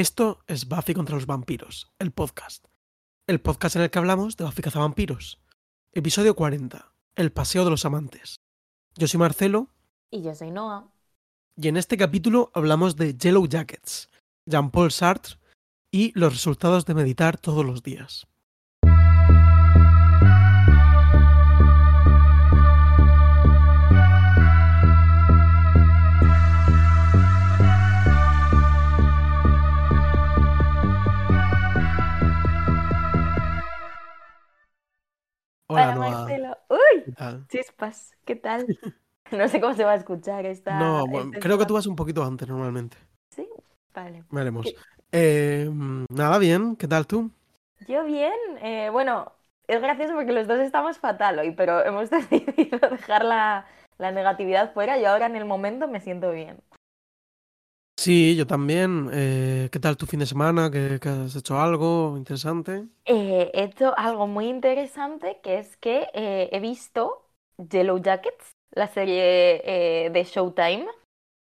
Esto es Buffy contra los vampiros, el podcast. El podcast en el que hablamos de Buffy cazavampiros. Episodio 40. El paseo de los amantes. Yo soy Marcelo. Y yo soy Noah. Y en este capítulo hablamos de Yellow Jackets, Jean-Paul Sartre y los resultados de meditar todos los días. Hola, Marcelo. ¡Uy! Chispas, ¿qué tal? No sé cómo se va a escuchar esta. No, bueno, creo que tú vas un poquito antes normalmente. Sí, vale. Veremos. Eh, nada, bien, ¿qué tal tú? Yo bien. Eh, bueno, es gracioso porque los dos estamos fatal hoy, pero hemos decidido dejar la, la negatividad fuera y ahora en el momento me siento bien. Sí, yo también. Eh, ¿Qué tal tu fin de semana? ¿Qué, has hecho algo interesante? Eh, he hecho algo muy interesante, que es que eh, he visto Yellow Jackets, la serie de Showtime,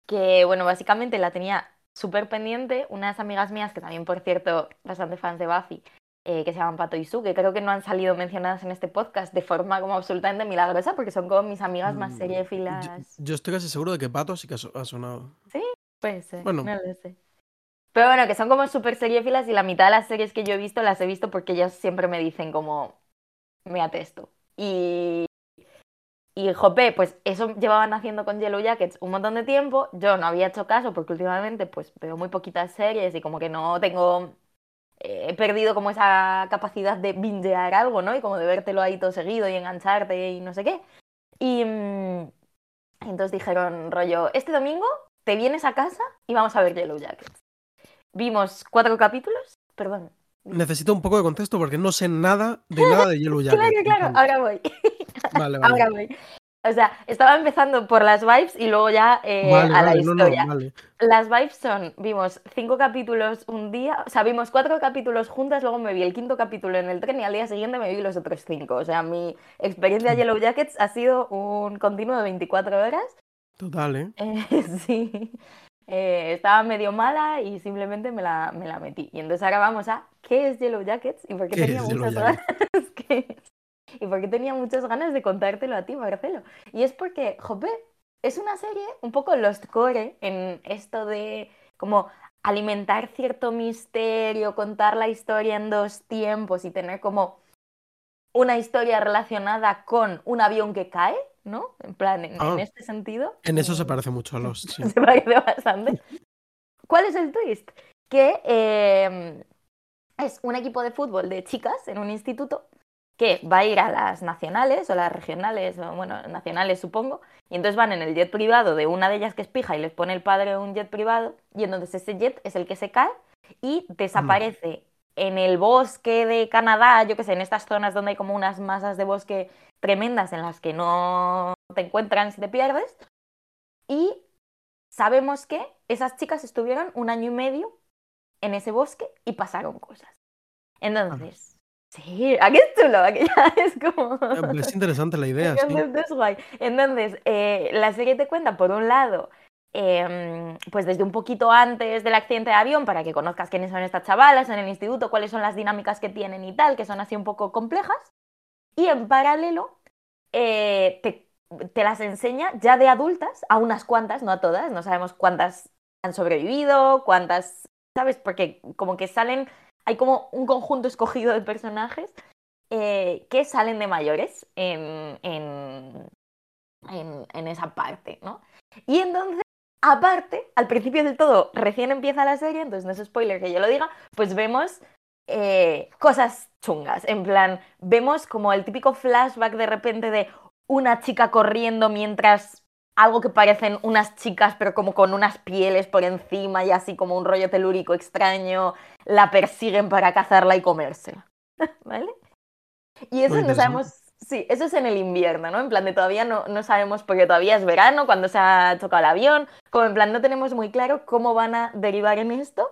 que bueno, básicamente la tenía súper pendiente. Unas amigas mías, que también por cierto, bastante fans de Buffy, que se llaman Pato y Su, que creo que no han salido mencionadas en este podcast de forma como absolutamente milagrosa, porque son como mis amigas más mm, seriefilas. Yo, yo estoy casi seguro de que Pato sí que ha sonado. ¿Sí? Puede ser, bueno. no lo sé. Pero bueno, que son como súper seriefilas y la mitad de las series que yo he visto las he visto porque ellas siempre me dicen como, me atesto. Y, y jope, pues eso llevaban haciendo con Yellow Jackets un montón de tiempo. Yo no había hecho caso porque últimamente pues veo muy poquitas series y como que no tengo... Eh, he perdido como esa capacidad de bingear algo, ¿no? Y como de vértelo ahí todo seguido y engancharte y no sé qué. Y mm, entonces dijeron, rollo, este domingo te vienes a casa y vamos a ver Yellow Jackets. Vimos cuatro capítulos, perdón. Necesito un poco de contexto porque no sé nada de nada de Yellow Jackets. claro, claro, ahora voy. Vale, vale. Ahora voy. O sea, estaba empezando por las vibes y luego ya eh, a la historia. las vibes son, vimos cinco capítulos un día, o sea, vimos cuatro capítulos juntas, luego me vi el quinto capítulo en el tren y al día siguiente me vi los otros cinco. O sea, mi experiencia de Yellow Jackets ha sido un continuo de 24 horas Total, ¿eh? eh sí. Eh, estaba medio mala y simplemente me la, me la metí. Y entonces ahora vamos a ¿qué es Yellow Jackets? ¿Y por qué, tenía muchas ganas? ¿Y por qué tenía muchas ganas de contártelo a ti, Marcelo? Y es porque, jope, es una serie un poco Lost Core en esto de como alimentar cierto misterio, contar la historia en dos tiempos y tener como una historia relacionada con un avión que cae, ¿no? En plan, en, ah. este sentido. En eso se parece mucho a los. se parece bastante. ¿Cuál es el twist? Que em, es un equipo de fútbol de chicas en un instituto que va a ir a las nacionales o las regionales, bueno, nacionales supongo, y entonces van en el jet privado de una de ellas que es pija y les pone el padre un jet privado, y entonces ese jet es el que se cae y desaparece en el bosque de Canadá, yo qué sé, en estas zonas donde hay como unas masas de bosque tremendas en las que no te encuentran si te pierdes. Y sabemos que esas chicas estuvieron un año y medio en ese bosque y pasaron cosas. Entonces, sí, aquí es chulo, aquí ya es como... Es interesante la idea. sí. Entonces, eh, la serie te cuenta, por un lado, Em, pues desde un poquito antes del accidente de avión para que conozcas quiénes son estas chavalas en el instituto, cuáles son las dinámicas que tienen y tal, que son así un poco complejas. Y en paralelo eh, te, las enseña ya de adultas, a unas cuantas, no a todas, no sabemos cuántas han sobrevivido, cuántas, ¿sabes? Porque como que salen, hay como un conjunto escogido de personajes eh, que salen de mayores en, en, en esa parte, ¿no? Y entonces Aparte, al principio del todo, recién empieza la serie, entonces no es spoiler que yo lo diga, pues vemos eh, cosas chungas. En plan, vemos como el típico flashback de repente de una chica corriendo mientras algo que parecen unas chicas, pero como con unas pieles por encima y así como un rollo telúrico extraño, la persiguen para cazarla y comérsela. ¿Vale? Y eso no sabemos Sí, eso es en el invierno, ¿no? En plan de todavía no, no sabemos, porque todavía es verano, cuando se ha chocado el avión, como en plan no tenemos muy claro cómo van a derivar en esto,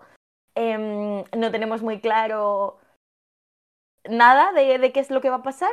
em, no tenemos muy claro nada de, de, qué es lo que va a pasar,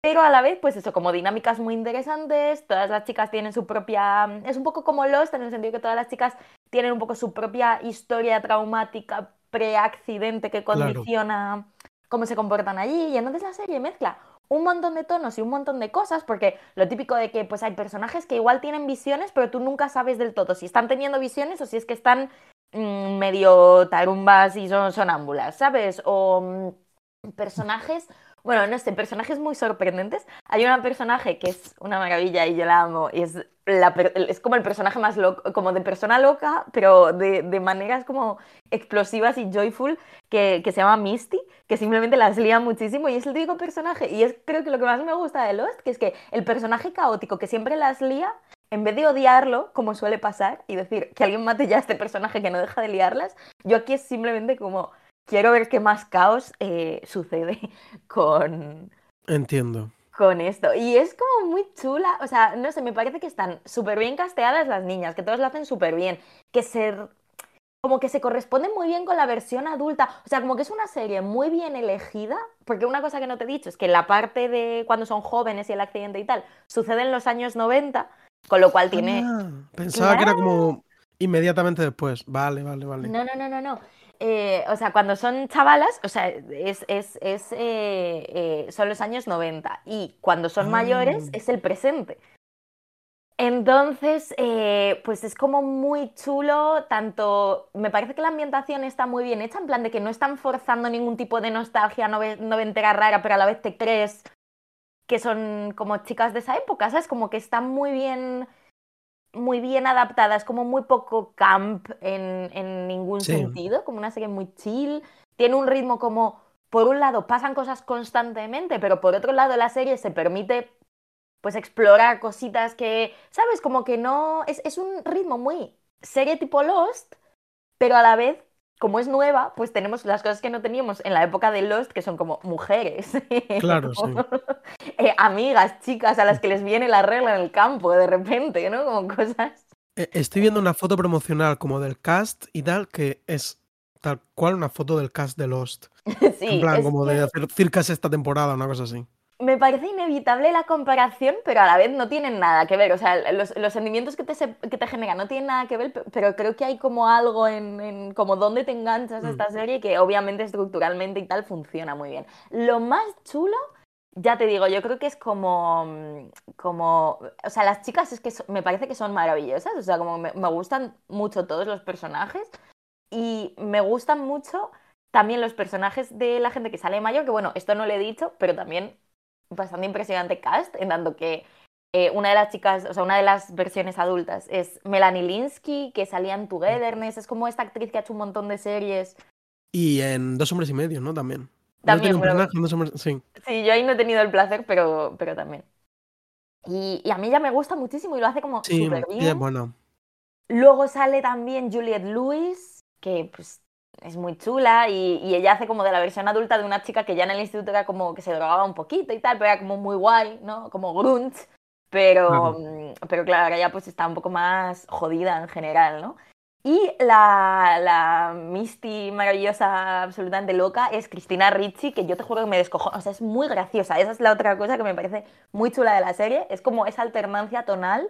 pero a la vez, pues eso, como dinámicas muy interesantes, todas las chicas tienen su propia, es un poco como Lost, en el sentido que todas las chicas tienen un poco su propia historia traumática preaccidente que Claro. condiciona cómo se comportan allí. Y entonces la serie mezcla un montón de tonos y un montón de cosas, porque lo típico de que pues hay personajes que igual tienen visiones, pero tú nunca sabes del todo si están teniendo visiones o si es que están medio tarumbas y son sonámbulas, ¿sabes? O mm, personajes, bueno, no sé, personajes muy sorprendentes. Hay una personaje que es una maravilla y yo la amo, y es, la es como el personaje más loco, como de persona loca, pero de, de maneras como explosivas y joyful, que, que se llama Misty, que simplemente las lía muchísimo y es el típico personaje. Y es creo que lo que más me gusta de Lost, que es que el personaje caótico que siempre las lía, en vez de odiarlo, como suele pasar, y decir que alguien mate ya a este personaje que no deja de liarlas, yo aquí es simplemente como quiero ver qué más caos eh, sucede con, Entiendo. con esto. Y es como muy chula, o sea, no sé, me parece que están súper bien casteadas las niñas, que todos lo hacen súper bien, que se... Como que se corresponde muy bien con la versión adulta. O sea, como que es una serie muy bien elegida. Porque una cosa que no te he dicho es que la parte de cuando son jóvenes y el accidente y tal sucede en los años 90, con lo cual tiene. Ah, pensaba que era como inmediatamente después. Vale, vale, vale. No, no, no, no, no. Eh, o sea, cuando son chavalas, o sea, es, es, es, eh, eh, son los años 90 y cuando son mayores Ah. es el presente. Entonces, pues es como muy chulo, tanto, me parece que la ambientación está muy bien hecha, en plan de que no están forzando ningún tipo de nostalgia nove- noventera rara, pero a la vez te crees que son como chicas de esa época, ¿sabes? Como que están muy bien, muy bien adaptadas, como muy poco camp en, en ningún Sí. sentido, como una serie muy chill, tiene un ritmo como, por un lado, pasan cosas constantemente, pero por otro lado la serie se permite pues explorar cositas que, ¿sabes? Como que no, es, es un ritmo muy serie tipo Lost, pero a la vez, como es nueva, pues tenemos las cosas que no teníamos en la época de Lost, que son como mujeres, Claro, sí. eh, amigas, chicas a las que les viene la regla en el campo de repente, ¿no? Como cosas. Eh, Estoy viendo una foto promocional como del cast y tal, que es tal cual una foto del cast de Lost. Sí, en plan, es como de hacer circas esta temporada, una cosa así. Me parece inevitable la comparación, pero a la vez no tienen nada que ver. O sea, los, los sentimientos que te, que te generan no tienen nada que ver, pe- pero creo que hay como algo en, en como dónde te enganchas a Mm. esta serie que obviamente estructuralmente y tal funciona muy bien. Lo más chulo, ya te digo, yo creo que es como, mm, como, o sea, las chicas es que so- me parece que son maravillosas, o sea, como me, me gustan mucho todos los personajes y me gustan mucho también los personajes de la gente que sale mayor, que bueno, esto no lo he dicho, pero también bastante impresionante cast, en tanto que eh, una de las chicas, o sea, una de las versiones adultas es Melanie Linsky, que salía en Togetherness, es como esta actriz que ha hecho un montón de series. Y en Dos Hombres y Medio, ¿no? También. ¿No También, tiene un pero- personaje en Dos Hombres? Sí. Sí, yo ahí no he tenido el placer, pero, pero también. Y, y a mí ya me gusta muchísimo y lo hace como Sí, súper bien. buena. Luego sale también Juliette Lewis, que pues es muy chula y, y ella hace como de la versión adulta de una chica que ya en el instituto era como que se drogaba un poquito y tal, pero era como muy guay, ¿no? Como grunt, pero Claro. mm, pero claro, ahora ya pues está un poco más jodida en general, ¿no? Y la, la Misty maravillosa, absolutamente loca, es Cristina Ricci, que yo te juro que me descojo, o sea, es muy graciosa. Esa es la otra cosa que me parece muy chula de la serie, es como esa alternancia tonal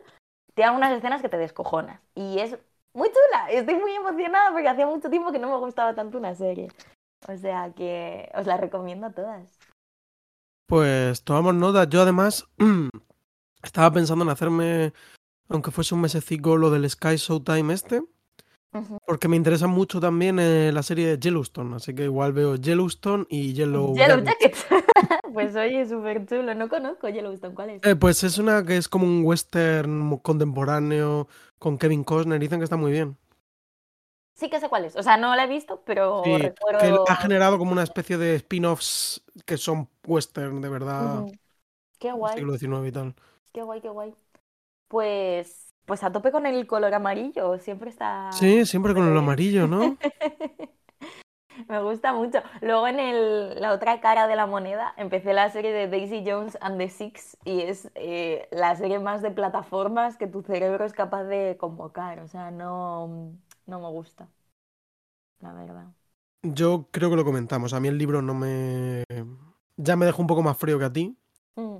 te dan unas escenas que te descojonas. Y es muy chula. Estoy muy emocionada porque hacía mucho tiempo que no me gustaba tanto una serie. O sea que os la recomiendo a todas. Pues tomamos nota. Yo además estaba pensando en hacerme, aunque fuese un mesecico, lo del Sky Showtime este. Porque me interesa mucho también eh, la serie de Yellowstone. Así que igual veo Yellowstone y Yellow, Yellow Jacket. Pues oye, súper chulo. No conozco Yellowstone. ¿Cuál es? Eh, pues es una que es como un western contemporáneo con Kevin Costner. Dicen que está muy bien. Sí que sé cuál es. O sea, no la he visto, pero Sí, que recuerdo... ha generado como una especie de spin-offs que son western de verdad, Ujú. Qué del guay, siglo XIX y tal. qué guay, qué guay. Pues, pues a tope con el color amarillo. Siempre está... Sí, siempre con el amarillo, ¿no? Me gusta mucho. Luego en el- la otra cara de la moneda empecé la serie de Daisy Jones and the Six y es eh, la serie más de plataformas que tu cerebro es capaz de convocar. O sea, no, no me gusta. La verdad. Yo creo que lo comentamos. A mí el libro no me. Ya me dejó un poco más frío que a ti. Mm.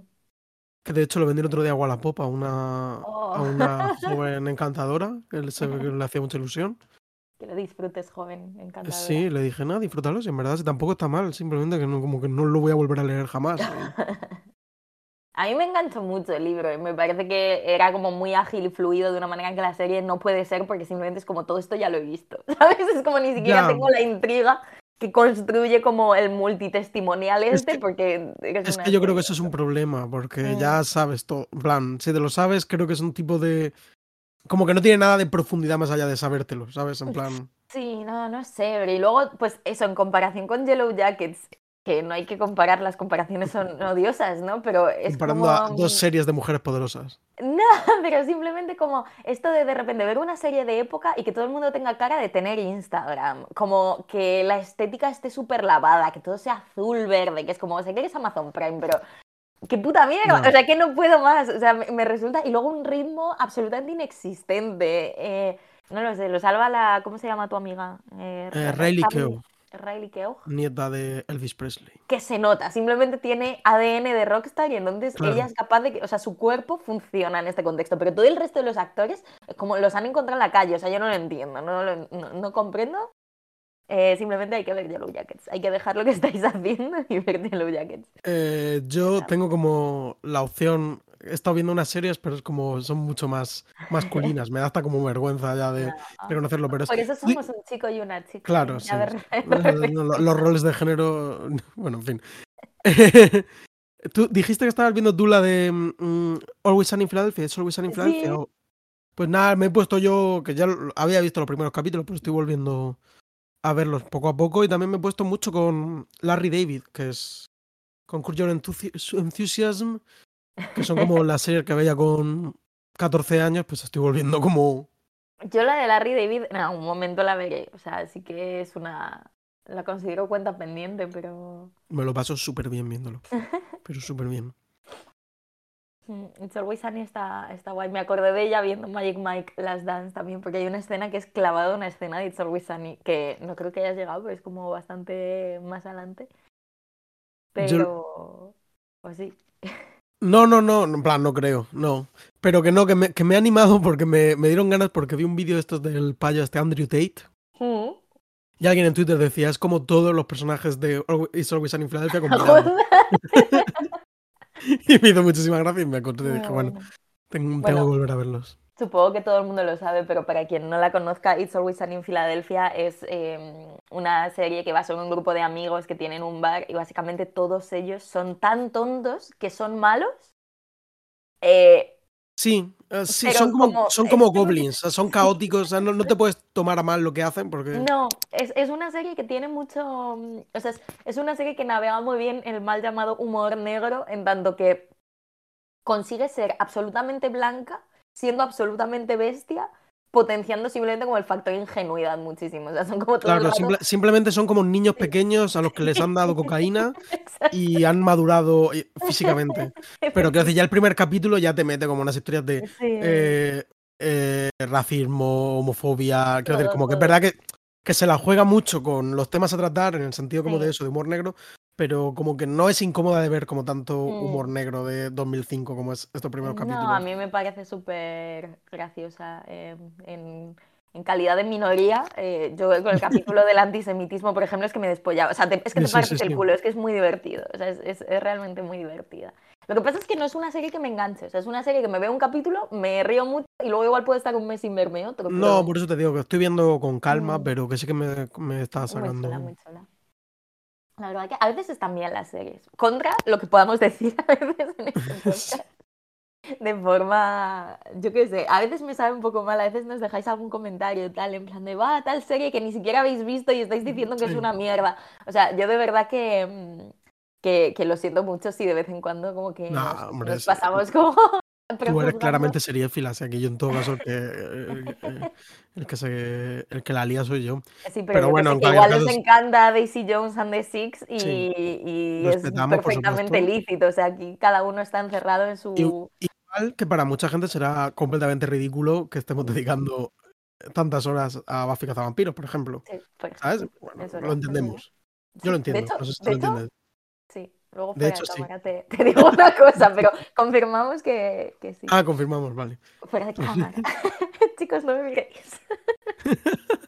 Que de hecho lo vendí el otro día a Wallapop a una, Oh. a una joven encantadora que le, se ve que le hacía mucha ilusión. Que lo disfrutes, joven, encantadora. Sí, le dije, no, disfrútalo, si en verdad si tampoco está mal, simplemente que no, como que no lo voy a volver a leer jamás. A mí me enganchó mucho el libro y me parece que era como muy ágil y fluido de una manera que la serie no puede ser porque simplemente es como todo esto ya lo he visto, ¿sabes? Es como ni siquiera Ya. tengo la intriga que construye como el multitestimonial Es este que- porque Es que yo creo que eso es un problema, porque Mm. ya sabes todo. En plan, si te lo sabes, creo que es un tipo de. Como que no tiene nada de profundidad más allá de sabértelo, ¿sabes? En plan. Sí, no, no sé, y luego, pues eso, en comparación con Yellow Jackets, que no hay que comparar, las comparaciones son odiosas, ¿no? Pero es Comparando como... a dos series de mujeres poderosas. No, pero simplemente como esto de de repente ver una serie de época y que todo el mundo tenga cara de tener Instagram, como que la estética esté súper lavada, que todo sea azul, verde, que es como, sé que es Amazon Prime, pero qué puta mierda, No. o sea, que no puedo más, o sea, me, me resulta, y luego un ritmo absolutamente inexistente, eh, no lo sé, lo salva la, ¿cómo se llama tu amiga? Eh, Eh, Riley Keough. Riley Keough Nieta de Elvis Presley. que se nota, simplemente tiene ADN de rockstar y entonces Claro. ella es capaz de que, o sea, su cuerpo funciona en este contexto, pero todo el resto de los actores, eh, como los han encontrado en la calle, o sea, yo no lo entiendo, no, no, no comprendo. Eh, simplemente hay que ver Yellow Jackets, hay que dejar lo que estáis haciendo y ver Yellow Jackets. Eh, yo tengo como la opción. He estado viendo unas series, pero es como son mucho más masculinas. Me da hasta como vergüenza ya de No. reconocerlo. Pero es- Por eso somos un chico y una chica. Claro, sí. de- No, no, Los roles de género. Bueno, en fin. Tú dijiste que estabas viendo tú la de mm, Always Sunny in Philadelphia. ¿Es Always Sunny in Philadelphia? Sí. Pues nada, me he puesto yo, que ya había visto los primeros capítulos, pero estoy volviendo a verlos poco a poco. Y también me he puesto mucho con Larry David, que es con Curb Your Enthusi- Enthusiasm, que son como las series que veía con 14 años, pues estoy volviendo como... Yo la de Larry David en algún momento la veré, o sea, sí que es una... La considero cuenta pendiente, pero... Me lo paso súper bien viéndolo. Pero súper bien. Mm, It's Always Sunny está, está guay. Me acordé de ella viendo Magic Mike Last Dance también, porque hay una escena que es clavada una escena de It's Always Sunny, que no creo que hayas llegado, pero es como bastante más adelante. Pero... Pues sí. No, no, no, en plan, no creo, no. Pero que no, que me, que me he animado porque me, me dieron ganas porque vi un vídeo de estos del payo este Andrew Tate. Mm. Y alguien en Twitter decía, es como todos los personajes de It's Always Sunny in Philadelphia. y me hizo muchísima gracia y me acordé y dije, Muy bueno, bueno. tengo, tengo que volver a verlos. Supongo que todo el mundo lo sabe, pero para quien no la conozca, It's Always Sunny in Philadelphia es eh, una serie que va sobre un grupo de amigos que tienen un bar y básicamente todos ellos son tan tontos que son malos. Eh, Sí, eh, sí, son como, como- son como es goblins, son caóticos, o sea, no, no te puedes tomar a mal lo que hacen porque... no, es, es una serie que tiene mucho... mm, O sea, es, es una serie que navega muy bien el mal llamado humor negro, en tanto que consigue ser absolutamente blanca, siendo absolutamente bestia, potenciando simplemente como el factor ingenuidad muchísimo. O sea, son como Claro, simple- simplemente son como niños pequeños a los que les han dado cocaína y han madurado eh, físicamente. Pero decir, ya el primer capítulo ya te mete como unas historias de Sí. eh, eh, racismo, homofobia. Quiero decir, como que es verdad que, que se la juega mucho con los temas a tratar, en el sentido como Sí. de eso, de humor negro, pero como que no es incómoda de ver como tanto Mm. humor negro de 2005 como es estos primeros capítulos. No, a mí me parece súper graciosa eh, en, en calidad de minoría. eh, yo con el capítulo del antisemitismo, por ejemplo, es que me despollaba. O sea, te- es que te Sí, partes sí, el sí. culo, es que es muy divertido. O sea, es, es- es realmente muy divertida. Lo que pasa es que no es una serie que me enganche. O sea, es una serie que me veo un capítulo, me río mucho y luego igual puedo estar un mes sin verme otro. No, pero por eso te digo que estoy viendo con calma, Mm. pero que sí que me, me está muy sacando. chula, muy chula. La verdad que a veces están bien las series. Contra lo que podamos decir a veces en este podcast. De forma, yo qué sé, a veces me sabe un poco mal, a veces nos dejáis algún comentario tal, en plan de, va, tal serie que ni siquiera habéis visto y estáis diciendo que es una mierda. O sea, yo de verdad que, mm, que, que lo siento mucho si de vez en cuando como que nos, hombre, nos pasamos como... Tú eres claramente seriéfila, así que yo en todo caso el que, el, el- el que, se, el que la lía soy yo. Sí, pero, Pero yo que bueno, que igual les caso es- encanta Daisy Jones and the Six y, Sí. y es perfectamente lícito. O sea, aquí cada uno está encerrado en su... Igual que para mucha gente será completamente ridículo que estemos dedicando tantas horas a Buffy Cazavampiros, por ejemplo. Sí, por ¿Sabes? Bueno, lo entendemos. Yo lo entiendo. De hecho, no sé si tú de lo hecho, sí. Luego De fuera hecho, de sí. cámara te, te digo una cosa, pero confirmamos que, que sí. Ah, confirmamos, vale. Fuera de cámara. Chicos, no me miréis.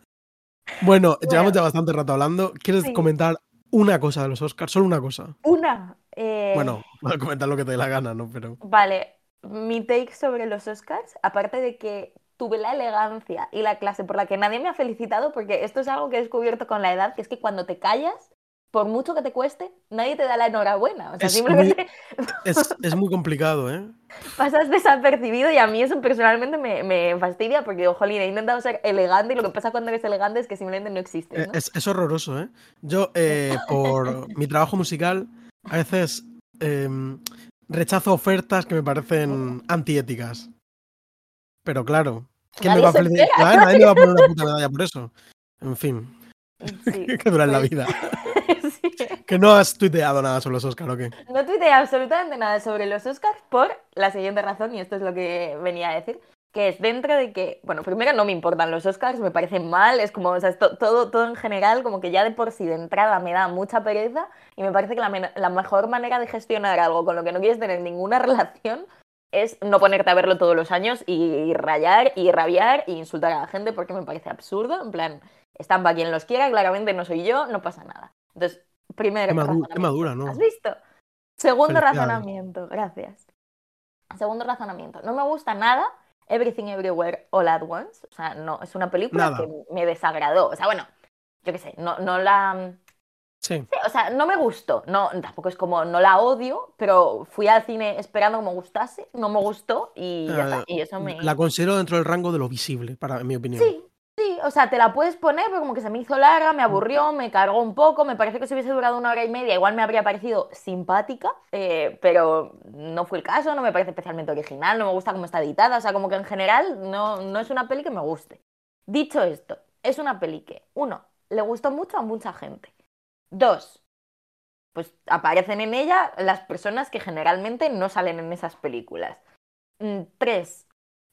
Bueno, llevamos Bueno. ya bastante rato hablando. ¿Quieres Sí. comentar una cosa de los Oscars? Solo una cosa. Una. eh, Bueno, a comentar lo que te dé la gana, ¿no? Pero. Vale, mi take sobre los Oscars, aparte de que tuve la elegancia y la clase por la que nadie me ha felicitado, porque esto es algo que he descubierto con la edad, que es que cuando te callas, por mucho que te cueste, nadie te da la enhorabuena. O sea, Es simplemente Es, es muy complicado, ¿eh? pasas desapercibido y a mí eso personalmente me, me fastidia porque, digo, jolín, he intentado ser elegante y lo que pasa cuando eres elegante es que simplemente no existe. Eh, ¿no? Es, es horroroso, ¿eh? Yo, eh, por mi trabajo musical, a veces em, rechazo ofertas que me parecen antiéticas. Pero claro, ¿quién me Nadie va a felicitar? Nadie me va a poner una puta medalla por eso. En fin, Sí, que dura en la pues, vida. Que no has tuiteado nada sobre los Oscar, ¿o? No tuiteé absolutamente nada sobre los Oscars por la siguiente razón, y esto es lo que venía a decir, que es dentro de que, bueno, primero no me importan los Oscars, me parecen mal, es como, o sea, todo, todo en general, como que ya de por sí de entrada me da mucha pereza, y me parece que la, la mejor manera de gestionar algo con lo que no quieres tener ninguna relación es no ponerte a verlo todos los años y, rayar y rabiar y insultar a la gente porque me parece absurdo, en plan, están para quien los quiera, claramente no soy yo, no pasa nada. Entonces, primero Qué, madu- qué madura, ¿no? ¿Has visto? Segundo razonamiento, gracias. Segundo razonamiento, no me gusta nada Everything Everywhere All at Once. O sea, no, es una película Nada. que me desagradó. O sea, bueno, yo qué sé, no, no la. Sí. sí, o sea, no me gustó. No, tampoco es como no la odio, pero fui al cine esperando que me gustase, no me gustó y ya está. Eh, Y eso me. La considero dentro del rango de lo visible, para en mi opinión. Sí, sí, o sea, te la puedes poner, pero como que se me hizo larga, me aburrió, me cargó un poco, me parece que si hubiese durado una hora y media igual me habría parecido simpática, eh, pero no fue el caso, no me parece especialmente original, no me gusta cómo está editada, o sea, como que en general no, no es una peli que me guste. Dicho esto, es una peli que, uno, le gustó mucho a mucha gente. Dos, pues aparecen en ella las personas que generalmente no salen en esas películas. Mm, Tres,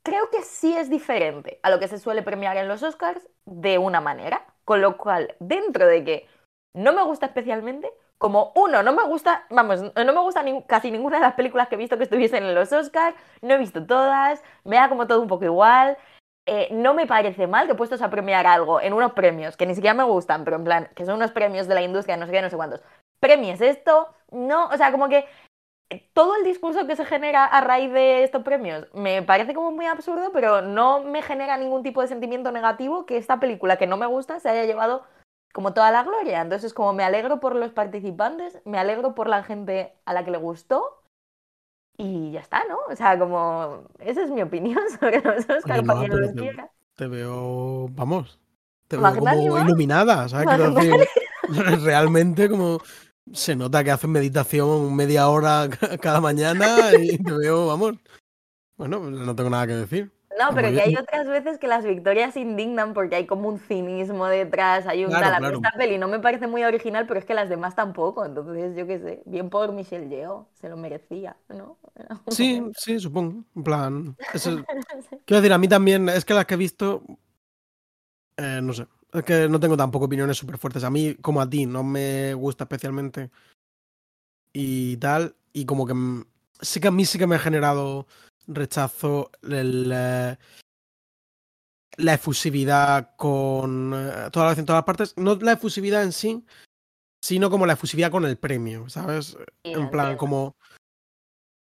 creo que sí es diferente a lo que se suele premiar en los Oscars de una manera, con lo cual, dentro de que no me gusta especialmente, como uno, no me gusta, vamos, no me gusta casi ninguna de las películas que he visto que estuviesen en los Oscars, no he visto todas, me da como todo un poco igual. eh, no me parece mal que puestos a premiar algo en unos premios que ni siquiera me gustan, pero en plan, que son unos premios de la industria, no sé qué, no sé cuántos, premies esto, no, o sea, como que todo el discurso que se genera a raíz de estos premios me parece como muy absurdo, pero no me genera ningún tipo de sentimiento negativo que esta película que no me gusta se haya llevado como toda la gloria. Entonces, como me alegro por los participantes, me alegro por la gente a la que le gustó y ya está, ¿no? O sea, como esa es mi opinión sobre los para no, pero los te-. Te veo, vamos, te veo como iluminada, ¿sabes? Quiero decir, realmente como se nota que haces meditación media hora ca- cada mañana y te veo, vamos. Bueno, pues no tengo nada que decir. No, pero que hay otras veces que las victorias indignan porque hay como un cinismo detrás, hay un Claro, tal. A mí claro. Esta peli no me parece muy original, pero es que las demás tampoco. Entonces, yo qué sé, bien por Michelle Yeoh, se lo merecía, ¿no? Sí, sí, supongo. En plan, eso quiero decir, a mí también, es que las que he visto, eh, no sé, es que no tengo tampoco opiniones súper fuertes. A mí, como a ti, no me gusta especialmente y tal, y como que sí que a mí sí que me ha generado rechazo el, eh, la efusividad con eh, toda la vez en todas las partes. No la efusividad en sí, sino como la efusividad con el premio, ¿sabes? Sí, En plan, como.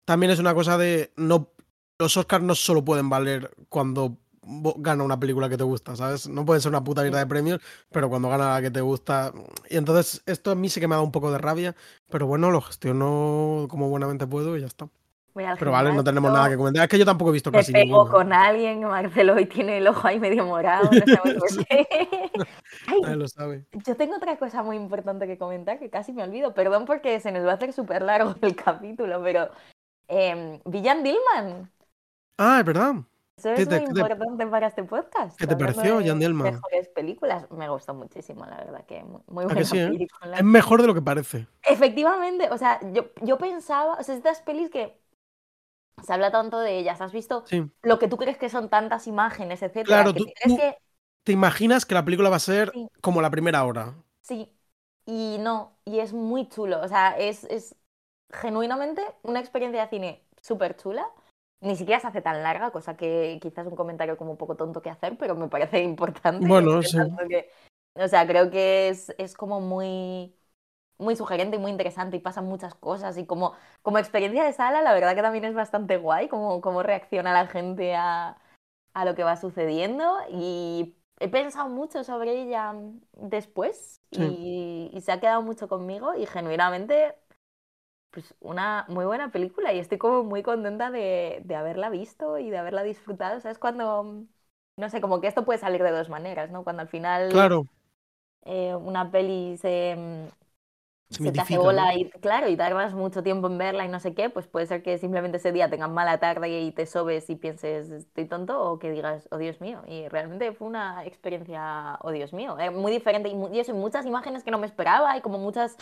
También es una cosa de. no Los Oscars no solo pueden valer cuando gana una película que te gusta, ¿sabes? No puede ser una puta mierda de premios, pero cuando gana la que te gusta. Y entonces, esto a mí sí que me ha dado un poco de rabia, pero bueno, lo gestiono como buenamente puedo y ya está. Pero vale, no tenemos nada que comentar. Es que yo tampoco he visto casi pego con alguien, Marcelo hoy tiene el ojo ahí medio morado, no sabemos por qué. Ay, lo sabe. yo tengo otra cosa muy importante que comentar que casi me olvido. Perdón porque se nos va a hacer súper largo el capítulo, pero eh, Villan Dillman. Ah, es verdad. Eso ¿Qué es te- muy te- importante para este podcast. qué te pareció, Jan Dillman? Mejores películas. Me gustó muchísimo, la verdad, que muy, muy ¿A buena que sí, eh? película. Es mejor de lo que parece. Efectivamente, o sea, yo, yo pensaba, o sea, estas pelis que se habla tanto de ellas, has visto Sí. lo que tú crees que son tantas imágenes, etcétera, Claro, que tú- te crees tú- que Te imaginas que la película va a ser Sí. como la primera hora. sí y no, y es muy chulo, o sea, es, es genuinamente una experiencia de cine súper chula. Ni siquiera se hace tan larga, cosa que quizás es un comentario como un poco tonto que hacer, pero me parece importante. Bueno, sí. que O sea, creo que es, es como muy, muy sugerente y muy interesante y pasan muchas cosas. Y como, como experiencia de sala, la verdad que también es bastante guay como cómo reacciona la gente a, a lo que va sucediendo. Y he pensado mucho sobre ella después Sí. y, y se ha quedado mucho conmigo y genuinamente, pues una muy buena película y estoy como muy contenta de, de haberla visto y de haberla disfrutado. ¿Sabes? Cuando, no sé, como que esto puede salir de dos maneras, ¿no? Cuando al final Claro, eh, una peli se, mm, se se te hace bola y claro, y tardas mucho tiempo en verla y no sé qué, pues puede ser que simplemente ese día tengas mala tarde y te sobes y pienses estoy tonto o que digas, oh Dios mío. Y realmente fue una experiencia, oh Dios mío, eh, muy diferente y, mu- y eso, y muchas imágenes que no me esperaba y como muchas,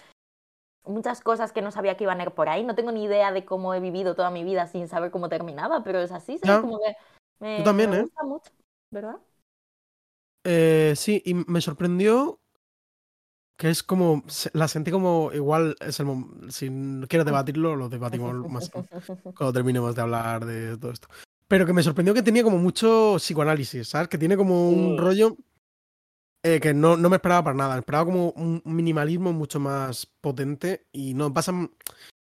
muchas cosas que no sabía que iban a ir por ahí. No tengo ni idea de cómo he vivido toda mi vida sin saber cómo terminaba, pero es así, ¿sabes? Como que me, yo también, me ¿eh? gusta mucho, ¿verdad? Eh, sí, y me sorprendió que es como, la sentí como igual, es el si quieres debatirlo, lo debatimos más cuando terminemos de hablar de todo esto. Pero que me sorprendió que tenía como mucho psicoanálisis, ¿sabes? Que tiene como un Sí. rollo eh, que no, no me esperaba para nada. Esperaba como un minimalismo mucho más potente y no pasan...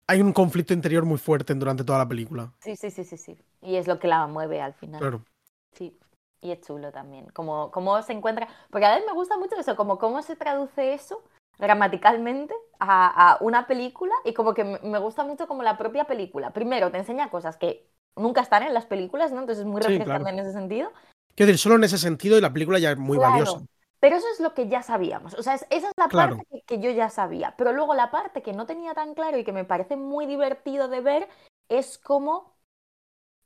Hay un conflicto interior muy fuerte durante toda la película. Sí, sí, sí, sí, sí. Y es lo que la mueve al final. Claro. Sí, y es chulo también. Como cómo se encuentra. Porque a veces me gusta mucho eso, como cómo se traduce eso gramaticalmente a, a una película y como que me me gusta mucho como la propia película. Primero, te enseña cosas que nunca están en las películas, ¿no? Entonces es muy Sí, refrescante claro. en ese sentido. Quiero decir, solo en ese sentido y la película ya es muy valiosa. Pero eso es lo que ya sabíamos. O sea, es- esa es la Claro. parte que, que yo ya sabía. Pero luego la parte que no tenía tan claro y que me parece muy divertido de ver es cómo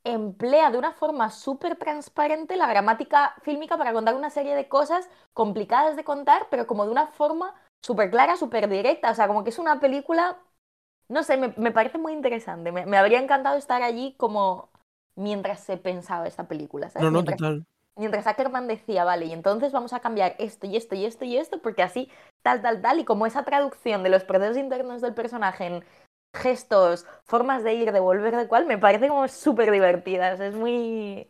emplea de una forma súper transparente la gramática fílmica para contar una serie de cosas complicadas de contar, pero como de una forma súper clara, súper directa. O sea, como que es una película, no sé, me, me parece muy interesante. Me, me habría encantado estar allí como mientras se pensaba esta película, ¿sabes? No, no, Mientras total. Mientras Ackerman decía, vale, y entonces vamos a cambiar esto y esto y esto y esto, porque así, tal, tal, tal, y como esa traducción de los procesos internos del personaje en gestos, formas de ir, de volver, de cual, me parece como súper divertidas. Es muy.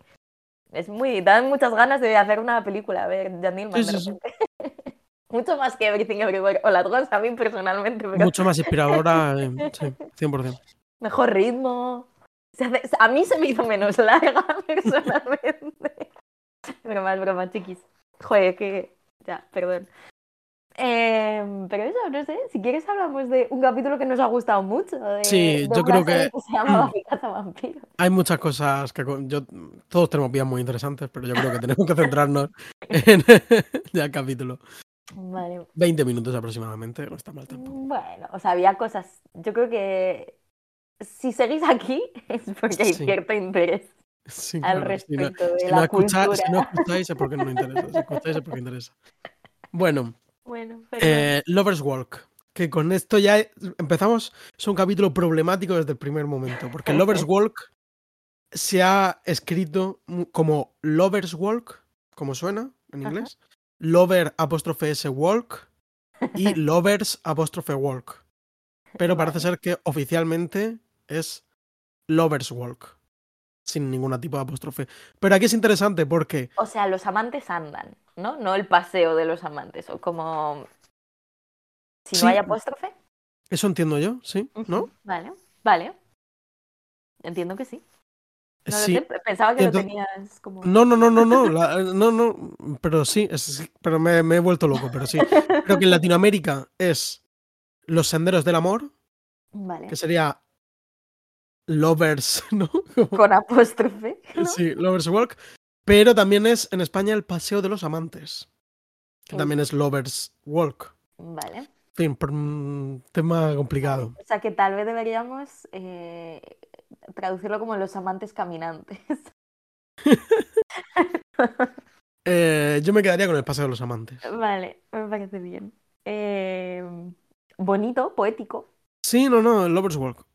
Es muy. Dan muchas ganas de hacer una película, a ver, Jan Dillman, Sí, sí. Mucho más que Everything Everywhere All At Once, a mí personalmente, pero Mucho más inspiradora, eh, sí, 100%. mejor ritmo. Se hace- a mí se me hizo menos larga, personalmente. Broma, es broma, chiquis. Joder, que. Ya, perdón. Em, pero eso, no sé, si quieres hablamos de un capítulo que nos ha gustado mucho. De, Sí, de yo creo serie que- se llama Cazavampiros. Hay muchas cosas que yo todos tenemos vidas muy interesantes, pero yo creo que tenemos que centrarnos en el capítulo. Vale. 20 20 minutos aproximadamente, no está mal tampoco. Bueno, o sea, había cosas. Yo creo que si seguís aquí es porque hay Sí. cierto interés Sí, al claro, si no- respecto de si la no escucha- cultura. si no escucháis es porque no interesa, si escucháis es porque interesa. Bueno, Bueno, eh, Lovers Walk, que con esto ya empezamos, es un capítulo problemático desde el primer momento, porque Lovers Walk se ha escrito como Lovers Walk, como suena en Ajá. inglés, Lover apóstrofe S Walk y Lovers apóstrofe Walk. Pero parece ser que oficialmente es Lovers Walk, sin ningún tipo de apóstrofe. Pero aquí es interesante porque O sea, los amantes andan, ¿no? No el paseo de los amantes, o como. Si Sí. no hay apóstrofe. eso entiendo yo, ¿sí? ¿No? Vale, vale. Entiendo que sí. No sí. lo sé, pe- pensaba que Entonces- lo tenías como. No, no, no, no, no, la- no, no, pero sí, es- sí, pero me, me he vuelto loco, pero sí. Creo que en Latinoamérica es Los Senderos del Amor, Vale. que sería Lovers, ¿no? Como- Con apóstrofe. ¿no? Sí, Lovers Walk, pero también es en España el Paseo de los Amantes, que también es Lovers Walk. Vale. En fin, por un tema complicado. O sea que tal vez deberíamos eh, traducirlo como los amantes caminantes. Eh, yo me quedaría con el Paseo de los Amantes. vale, me parece bien. Eh, bonito, poético. Sí, no, no, el Lovers Walk.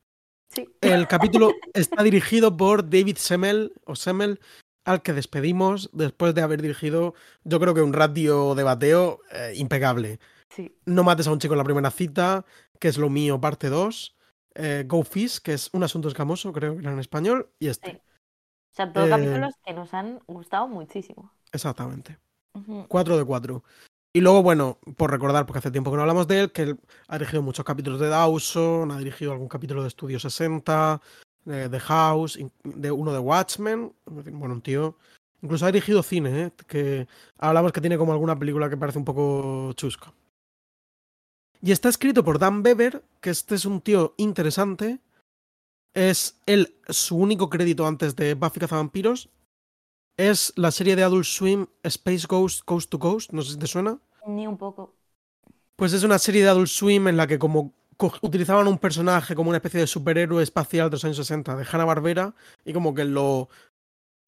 Sí. El capítulo está dirigido por David Semmel, o Semmel, al que despedimos después de haber dirigido, yo creo que un ratio de bateo eh, impecable. Sí. No mates a un chico en la primera cita, que es lo mío, parte 2. eh, Go Fish, que es un asunto escamoso, creo que era en español, y este. Sí. O sea, todos Eh, capítulos que nos han gustado muchísimo. Exactamente. Ujú. 4 de 4. Y luego, bueno, por recordar, porque hace tiempo que no hablamos de él, que él ha dirigido muchos capítulos de Dawson, ha dirigido algún capítulo de Estudio 60, de The House, de uno de Watchmen. Bueno, un tío. Incluso ha dirigido cine, ¿eh? que hablamos que tiene como alguna película que parece un poco chusca. Y está escrito por Dan Bever, que este es un tío interesante. Es él, su único crédito antes de Buffy Cazavampiros es la serie de Adult Swim Space Ghost Coast to Coast, no sé si te suena. Ni un poco. Pues es una serie de Adult Swim en la que como utilizaban un personaje como una especie de superhéroe espacial de los años 60 de Hanna Barbera y como que lo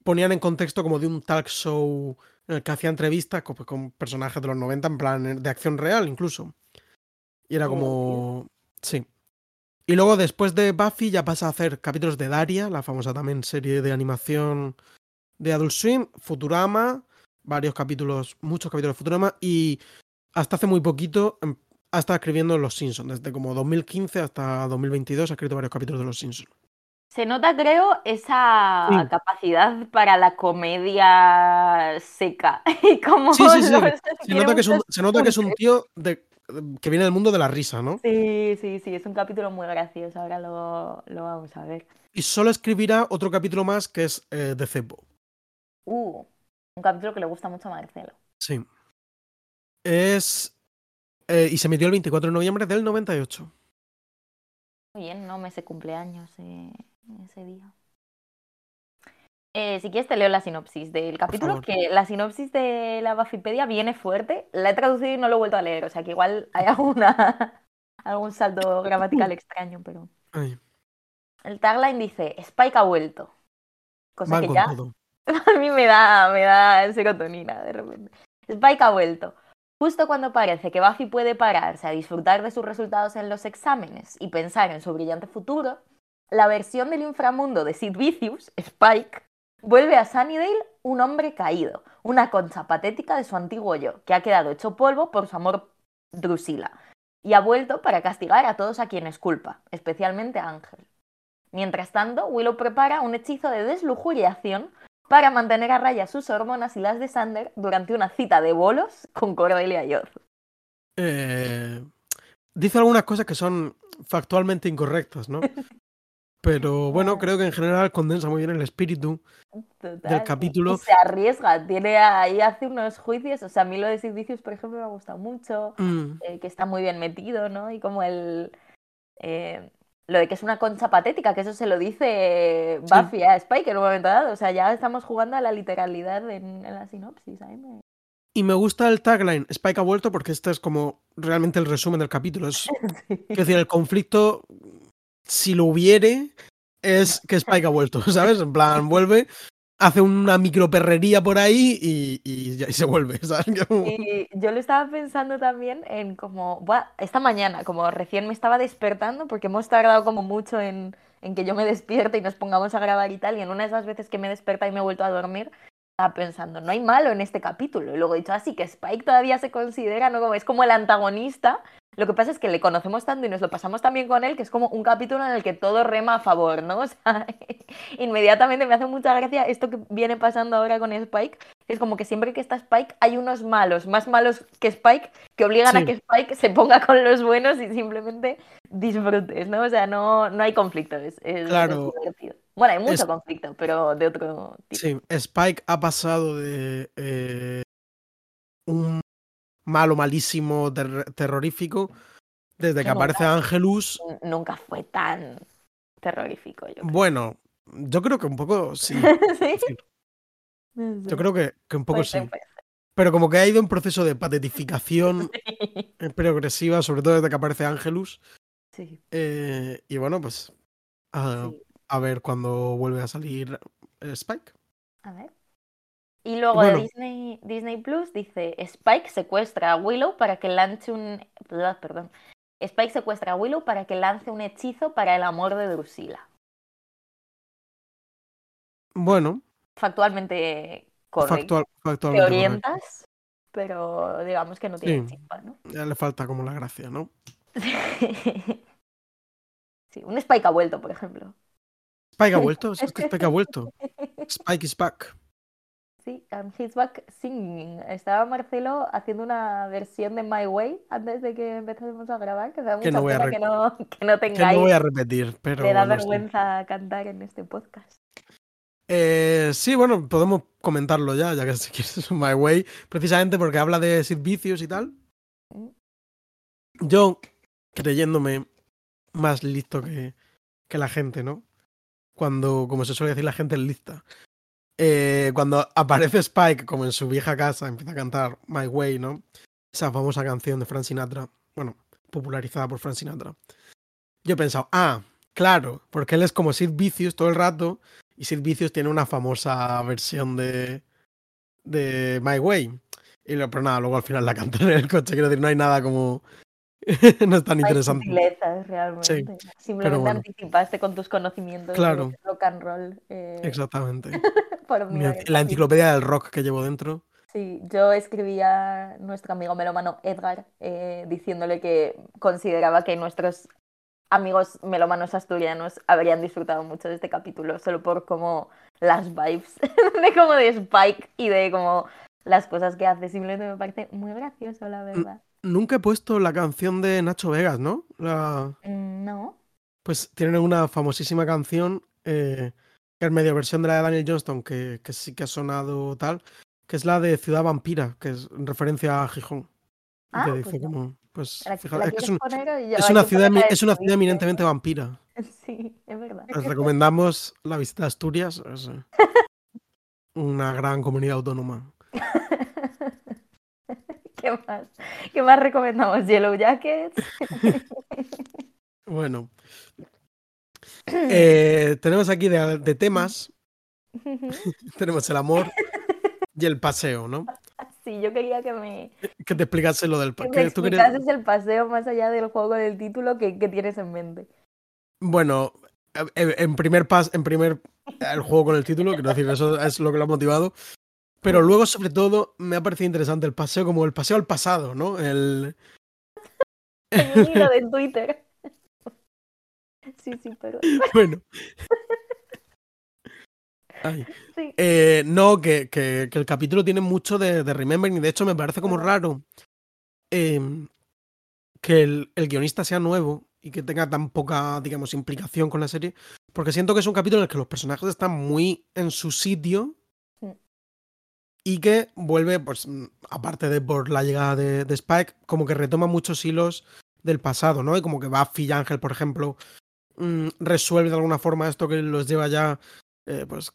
ponían en contexto como de un talk show en el que hacía entrevistas con, con personajes de los 90 en plan de acción real incluso. Y era como... Sí. Y luego después de Buffy ya pasa a hacer capítulos de Daria, la famosa también serie de animación de Adult Swim, Futurama, varios capítulos, muchos capítulos de Futurama y hasta hace muy poquito em, ha estado escribiendo Los Simpsons, desde como 2015 hasta 2022 ha escrito varios capítulos de Los Simpsons. Se nota, creo, esa capacidad para la comedia seca. Y como sí, sí, sí. Se, nota que es un, se nota que es un tío de, que viene del mundo de la risa, ¿no? Sí, sí, sí, es un capítulo muy gracioso, ahora lo, lo vamos a ver. Y solo escribirá otro capítulo más que es eh, de Cepo. Uh, un capítulo que le gusta mucho a Marcelo. Sí. Es. Eh, y se metió el 24 de noviembre del 98. Muy bien, no me sé cumpleaños eh, ese día. Eh, si quieres te leo la sinopsis del capítulo, que la sinopsis de la Buffypedia viene fuerte. La he traducido y no lo he vuelto a leer, o sea que igual hay alguna algún salto gramatical extraño, pero... El tagline dice, Spike ha vuelto. Cosa que ya a mí me da, me da serotonina de repente. Spike ha vuelto. Justo cuando parece que Buffy puede pararse a disfrutar de sus resultados en los exámenes y pensar en su brillante futuro, la versión del inframundo de Sid Vicious, Spike, vuelve a Sunnydale un hombre caído, una concha patética de su antiguo yo, que ha quedado hecho polvo por su amor Drusilla, y ha vuelto para castigar a todos a quienes culpa, especialmente a Ángel. Mientras tanto, Willow prepara un hechizo de deslujuriación para mantener a raya sus hormonas y las de Sander durante una cita de bolos con Cordelia Yoz. Eh, dice algunas cosas que son factualmente incorrectas, ¿no? Pero bueno, creo que en general condensa muy bien el espíritu del capítulo. se arriesga, tiene ahí hace unos juicios. O sea, a mí lo de Sid por ejemplo, me ha gustado mucho. Mm. Eh, que está muy bien metido, ¿no? Y como el. Eh, lo de que es una concha patética, que eso se lo dice Buffy a Spike en un momento dado. O sea, ya estamos jugando a la literalidad en, la sinopsis. Y me gusta el tagline, Spike ha vuelto, porque este es como realmente el resumen del capítulo. Es, decir, el conflicto, si lo hubiere, es que Spike ha vuelto, ¿sabes? En plan, vuelve hace una microperrería por ahí y, y, se vuelve. Y yo lo estaba pensando también en como, esta mañana, como recién me estaba despertando, porque hemos tardado como mucho en, en, que yo me despierte y nos pongamos a grabar y tal, y en una de esas veces que me despierta y me he vuelto a dormir, estaba pensando, no hay malo en este capítulo. Y luego he dicho, así ah, que Spike todavía se considera, ¿no? Como, es como el antagonista, lo que pasa es que le conocemos tanto y nos lo pasamos también con él, que es como un capítulo en el que todo rema a favor, ¿no? O sea, inmediatamente me hace mucha gracia esto que viene pasando ahora con Spike. Es como que siempre que está Spike hay unos malos, más malos que Spike, que obligan a que Spike se ponga con los buenos y simplemente disfrutes, ¿no? O sea, no, no hay conflicto, es, claro. Bueno, hay mucho conflicto, pero de otro tipo. Sí, Spike ha pasado de eh, un malo, malísimo, terrorífico, desde que aparece Angelus. Nunca fue tan terrorífico. Bueno, yo creo que un poco sí. Yo creo que, que un poco sí. Pero como que ha ido un proceso de patetificación progresiva, sobre todo desde que aparece Angelus. Sí. Eh, y bueno, pues a, a ver cuando vuelve a salir Spike. A ver. Y luego de Disney, Disney Plus dice, Spike secuestra a Willow para que lance un... Perdón. Spike secuestra a Willow para que lance un hechizo para el amor de Drusilla. Bueno. Factualmente correcto. Te orientas, pero digamos que no tiene chispa, ¿no? Ya le falta como la gracia, ¿no? sí, un Spike ha vuelto, por ejemplo. ¿Spike ha vuelto? es que Spike ha vuelto. Spike is back. Sí, and he's back singing. Estaba Marcelo haciendo una versión de My Way antes de que empezásemos a grabar, que me da Que mucha no voy pena que no, que no Que no tengáis. voy a repetir, pero. Le da no sé. vergüenza cantar en este podcast. Eh, sí, bueno, podemos comentarlo ya, ya que si quieres My Way, precisamente porque habla de Sid Vicious y tal. Mm. Yo, creyéndome más listo que, que la gente, ¿no? Cuando, como se suele decir, la gente es lista. Eh, cuando aparece Spike, como en su vieja casa, empieza a cantar My Way, ¿no? Esa famosa canción de Frank Sinatra, bueno, popularizada por Frank Sinatra. Yo he pensado, ah, claro, porque él es como Sid Vicious todo el rato, y Sid Vicious tiene una famosa versión de, de My Way. Y lo, pero nada, luego al final la cantan en el coche, quiero decir, no hay nada como... no es tan Hay interesante. realmente. Simplemente bueno. anticipaste con tus conocimientos Claro. de rock and roll. eh, Exactamente. por Mi- mirar la enciclopedia del rock que llevo dentro. Sí, yo escribí a nuestro amigo melómano Edgar eh, diciéndole que consideraba que nuestros amigos melómanos asturianos habrían disfrutado mucho de este capítulo, solo por como las vibes de como de Spike y de como las cosas que hace. Simplemente me parece muy gracioso, la verdad. Nunca he puesto la canción de Nacho Vegas, ¿no? La, Mm, No. pues tienen una famosísima canción, eh, que es medio versión de la de Daniel Johnston, que, que sí que ha sonado tal, que es la de Ciudad Vampira, que es en referencia a Gijón. Ah, que pues dice no. como, pues, ¿La, fija- la es que un- una ciudad, es una ciudad eminentemente vampira. Sí, es verdad. Les recomendamos la visita a Asturias, es eh, una gran comunidad autónoma. ¿Qué más? ¿Qué más recomendamos? Yellow Jackets. Bueno, eh, tenemos aquí de, de temas, tenemos el amor y el paseo, ¿no? Sí, yo quería que me, Que te explicase lo del que paseo. me explicases el paseo más allá del juego del título que, que tienes en mente. Bueno, en en primer pas, en primer el juego con el título, quiero decir, eso es lo que lo ha motivado. Pero luego, sobre todo, me ha parecido interesante el paseo como el paseo al pasado, ¿no? El, un hilo de Twitter. Sí, sí, pero bueno. Ay. sí. Eh, no, que, que- que el capítulo tiene mucho de, de Remembering. De hecho, me parece como raro em, que el, el guionista sea nuevo y que tenga tan poca, digamos, implicación con la serie. Porque siento que es un capítulo en el que los personajes están muy en su sitio. Y que vuelve, pues, mm, aparte de por la llegada de, Spike, como que retoma muchos hilos del pasado, ¿no? Y como que Buffy y Ángel, por ejemplo, mm, resuelve de alguna forma esto que los lleva ya, eh, pues,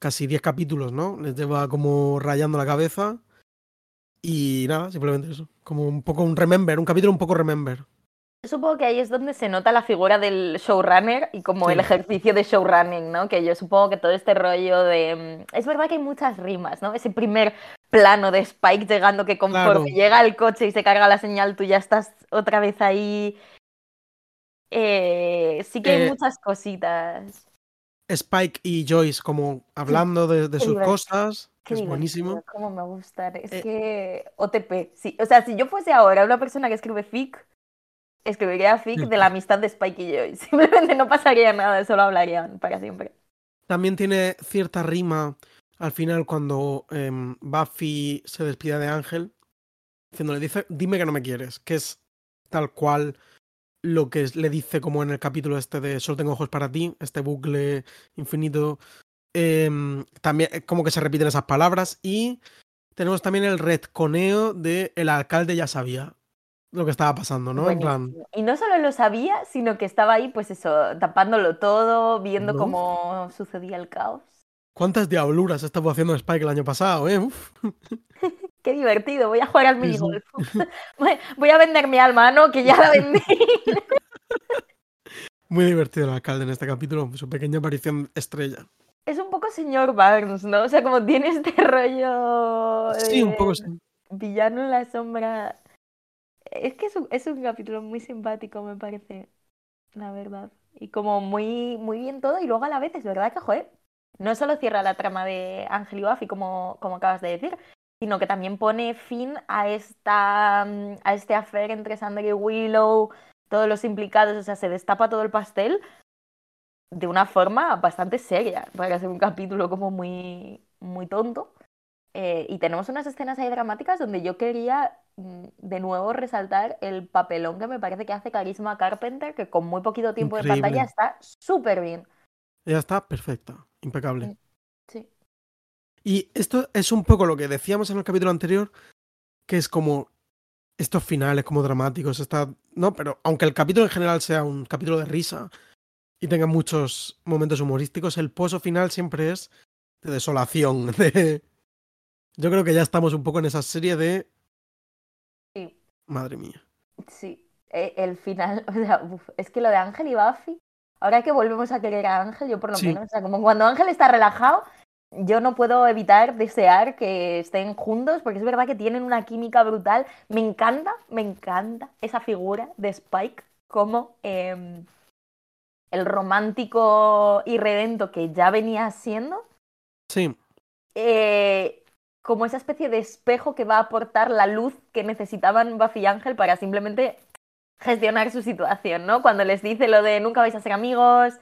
casi 10 capítulos, ¿no? Les lleva como rayando la cabeza. Y nada, simplemente eso. Como un poco un remember, un capítulo un poco remember. Supongo que ahí es donde se nota la figura del showrunner y como Sí. el ejercicio de showrunning, ¿no? Que yo supongo que todo este rollo de... mm, Es verdad que hay muchas rimas, ¿no? Ese primer plano de Spike llegando que conforme Claro. llega el coche y se carga la señal, tú ya estás otra vez ahí. Eh, sí que hay Eh, muchas cositas. Spike y Joyce como hablando de, sus divertido, cosas, Qué es buenísimo. cómo me gustan. Es Eh, que OTP, sí. O sea, si yo fuese ahora una persona que escribe fic, escribiría fic de la amistad de Spike y Joy. Simplemente no pasaría nada, solo hablarían para siempre. También tiene cierta rima al final cuando em, Buffy se despide de Ángel, diciéndole, dice, dime que no me quieres, que es tal cual lo que le dice como en el capítulo este de Solo tengo ojos para ti, este bucle infinito. em, también eh, como que se repiten esas palabras y tenemos también el retconeo de el alcalde ya sabía lo que estaba pasando, ¿no? En plan, Buenísimo. Y no solo lo sabía, sino que estaba ahí, pues eso, tapándolo todo, viendo ¿No? cómo sucedía el caos. ¿cuántas diabluras estuvo haciendo Spike el año pasado, eh? Uf. Qué divertido, voy a jugar al Sí, sí. minigolf. Voy- a vender mi alma, ¿no? Que ya la vendí. Muy divertido el alcalde en este capítulo, su pequeña aparición estrella. Es un poco señor Barnes, ¿no? O sea, como tiene este rollo Sí, un poco sí. villano en la sombra. Es que es un, es un capítulo muy simpático, me parece, la verdad. Y como muy, muy bien todo, y luego a la vez es verdad que, joder, no solo cierra la trama de Ángel y Buffy, como, como acabas de decir, sino que también pone fin a esta a este affair entre Sander y Willow, todos los implicados, o sea, se destapa todo el pastel de una forma bastante seria, para ser un capítulo como muy, muy tonto. Eh, y tenemos unas escenas ahí dramáticas donde yo quería mm, de nuevo resaltar el papelón que me parece que hace Carisma Carpenter, que con muy poquito tiempo de pantalla está súper bien. Ella está perfecta, impecable. Mm. Sí. Y esto es un poco lo que decíamos en el capítulo anterior, que es como estos finales como dramáticos, está, no, pero aunque el capítulo en general sea un capítulo de risa y tenga muchos momentos humorísticos, el pozo final siempre es de desolación, de Yo creo que ya estamos un poco en esa serie de Sí. madre mía. Sí, e- el final, o sea, uf, es que lo de Ángel y Buffy, ahora que volvemos a querer a Ángel, yo por lo Sí. menos, o sea, como cuando Ángel está relajado, yo no puedo evitar desear que estén juntos, porque es verdad que tienen una química brutal. Me encanta, me encanta esa figura de Spike como em, el romántico irredento que ya venía siendo, Sí, eh, como esa especie de espejo que va a aportar la luz que necesitaban Buffy y Ángel para simplemente gestionar su situación, ¿no? Cuando les dice lo de nunca vais a ser amigos,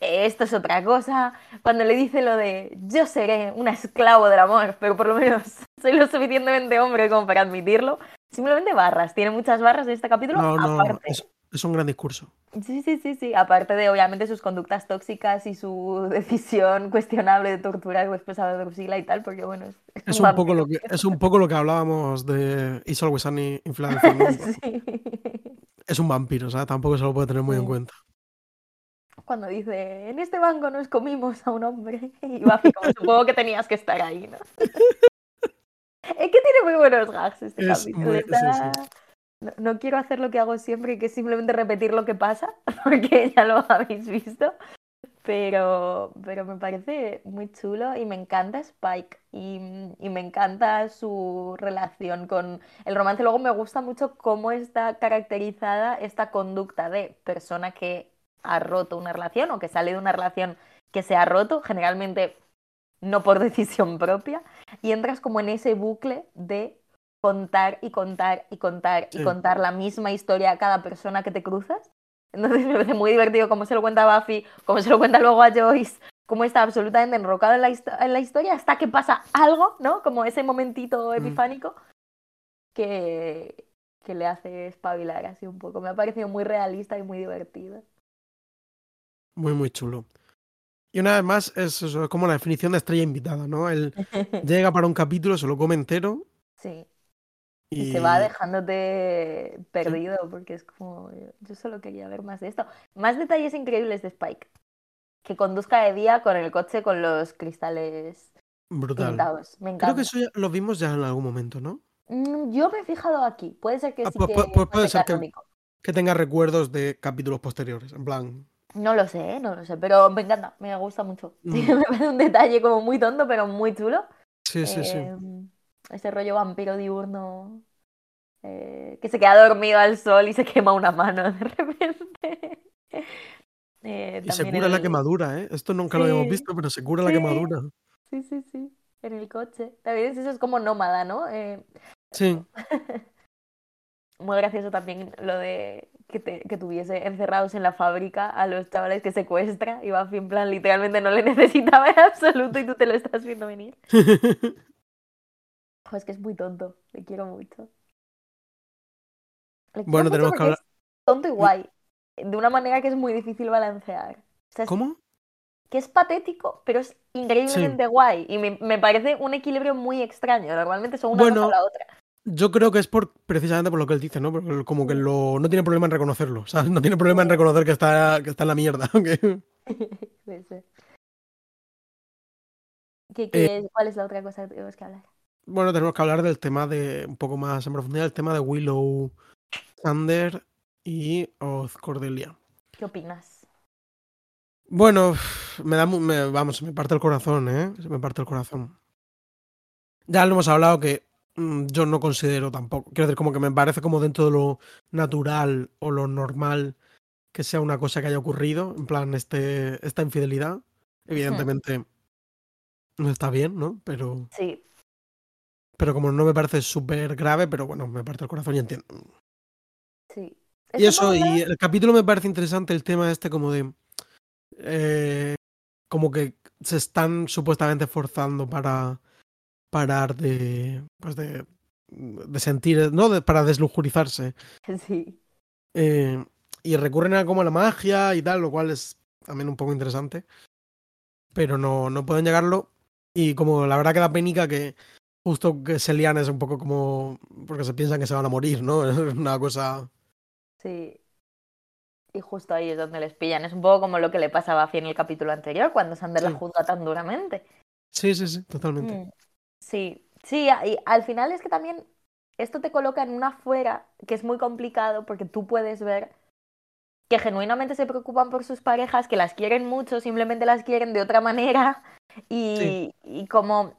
esto es otra cosa, cuando le dice lo de yo seré un esclavo del amor, pero por lo menos soy lo suficientemente hombre como para admitirlo, simplemente barras, tiene muchas barras en este capítulo, no, no, aparte. es, es un gran discurso. Sí, sí, sí, sí. Aparte de, obviamente, sus conductas tóxicas y su decisión cuestionable de torturar después a Drusilla y tal, porque, bueno, es, Es un poco lo que, es un poco lo que hablábamos de Is Always Sunny in. Sí. Es un vampiro, o sea, tampoco se lo puede tener muy en cuenta. Cuando dice, en este banco nos comimos a un hombre. Y Buffy, como supongo que tenías que estar ahí, ¿no? Es que tiene muy buenos gags este Es capítulo. muy- está- sí, sí. No, quiero hacer lo que hago siempre, que es simplemente repetir lo que pasa, porque ya lo habéis visto. Pero, pero me parece muy chulo y me encanta Spike y, y me encanta su relación con el romance. Luego me gusta mucho cómo está caracterizada esta conducta de persona que ha roto una relación o que sale de una relación que se ha roto, generalmente no por decisión propia, y entras como en ese bucle de contar y contar y contar y contar la misma historia a cada persona que te cruzas. Entonces me parece muy divertido cómo se lo cuenta Buffy, cómo se lo cuenta luego a Joyce, cómo está absolutamente enrocado en la, en la historia hasta que pasa algo, ¿no? Como ese momentito Mm. epifánico que, que le hace espabilar así un poco. Me ha parecido muy realista y muy divertido. Muy, muy chulo. Y una vez más, es eso, es como la definición de estrella invitada, ¿no? Él llega para un capítulo, se lo come entero Sí. Y, Y se va dejándote perdido porque es como, yo- solo quería ver más de esto. Más detalles increíbles de Spike. Que conduzca de día con el coche con los cristales brutal. pintados. Me Creo encanta. que eso ya lo vimos ya en algún momento, ¿no? Mm, Yo me he fijado aquí. Puede ser que Ah, sí pues- que pues- puede ser que- tenga recuerdos de capítulos posteriores, en plan. No lo sé, no lo sé, pero me encanta, me gusta mucho. Sí, Mm. me parece un detalle como muy tonto, pero muy chulo. Sí, sí, sí. Ese rollo vampiro diurno eh, que se queda dormido al sol y se quema una mano de repente. Eh, Y se cura la quemadura, ¿eh? Esto nunca lo habíamos visto, pero se cura la quemadura. Sí, sí, sí, en el coche. También es- eso es como nómada, ¿no? Eh, Sí, muy gracioso también lo de que, te- que tuviese encerrados en la fábrica a los chavales que secuestra y Buffy en plan literalmente no le necesitaba en absoluto y tú te lo estás viendo venir. Jo, es que es muy tonto, le quiero mucho. Le quiero Bueno, mucho tenemos que hablar- es tonto y guay, de una manera que es muy difícil balancear. O sea, es ¿Cómo? que es patético, pero es increíblemente guay. Y me, me parece un equilibrio muy extraño. Normalmente son una cosa Bueno, o la otra. Yo creo que es por precisamente por lo que él dice, ¿no? Porque como que lo, no tiene problema en reconocerlo. O sea, no tiene problema en reconocer que está, que está en la mierda. que- Sí, sí. ¿Qué- Eh, qué- ¿Cuál es la otra cosa que tenemos que hablar? Bueno, tenemos que hablar del tema de, un poco más en profundidad, el tema de Willow, Sander y Oz Cordelia. ¿Qué opinas? Bueno, me da, me- vamos, me parte el corazón, ¿eh? Se me parte el corazón. Ya lo hemos hablado que mm, yo no considero tampoco, quiero decir, como que me parece como dentro de lo natural o lo normal que sea una cosa que haya ocurrido, en plan, este, esta infidelidad. Evidentemente no está bien, ¿no? Pero, Sí, pero como no me parece súper grave, pero bueno, me parte el corazón y entiendo. sí. Y eso, y el capítulo me parece interesante el tema este como de... eh, como que se están supuestamente forzando para parar de, pues de, de sentir, ¿no? De- para deslujurizarse. Sí. Eh, y recurren a como la magia y tal, lo cual es también un poco interesante. Pero no, no pueden llegarlo. Y como la verdad que da penica que justo que se lían es un poco como. porque se piensan que se van a morir, ¿no? Es una cosa. Sí. Y justo ahí es donde les pillan. Es un poco como lo que le pasaba a Buffy en el capítulo anterior, cuando Sander la Sí. juzga tan duramente. Sí, sí, sí, totalmente. Mm, Sí, sí, y al final es que también esto te coloca en una fuera que es muy complicado porque tú puedes ver que genuinamente se preocupan por sus parejas, que las quieren mucho, simplemente las quieren de otra manera y, Sí. y como,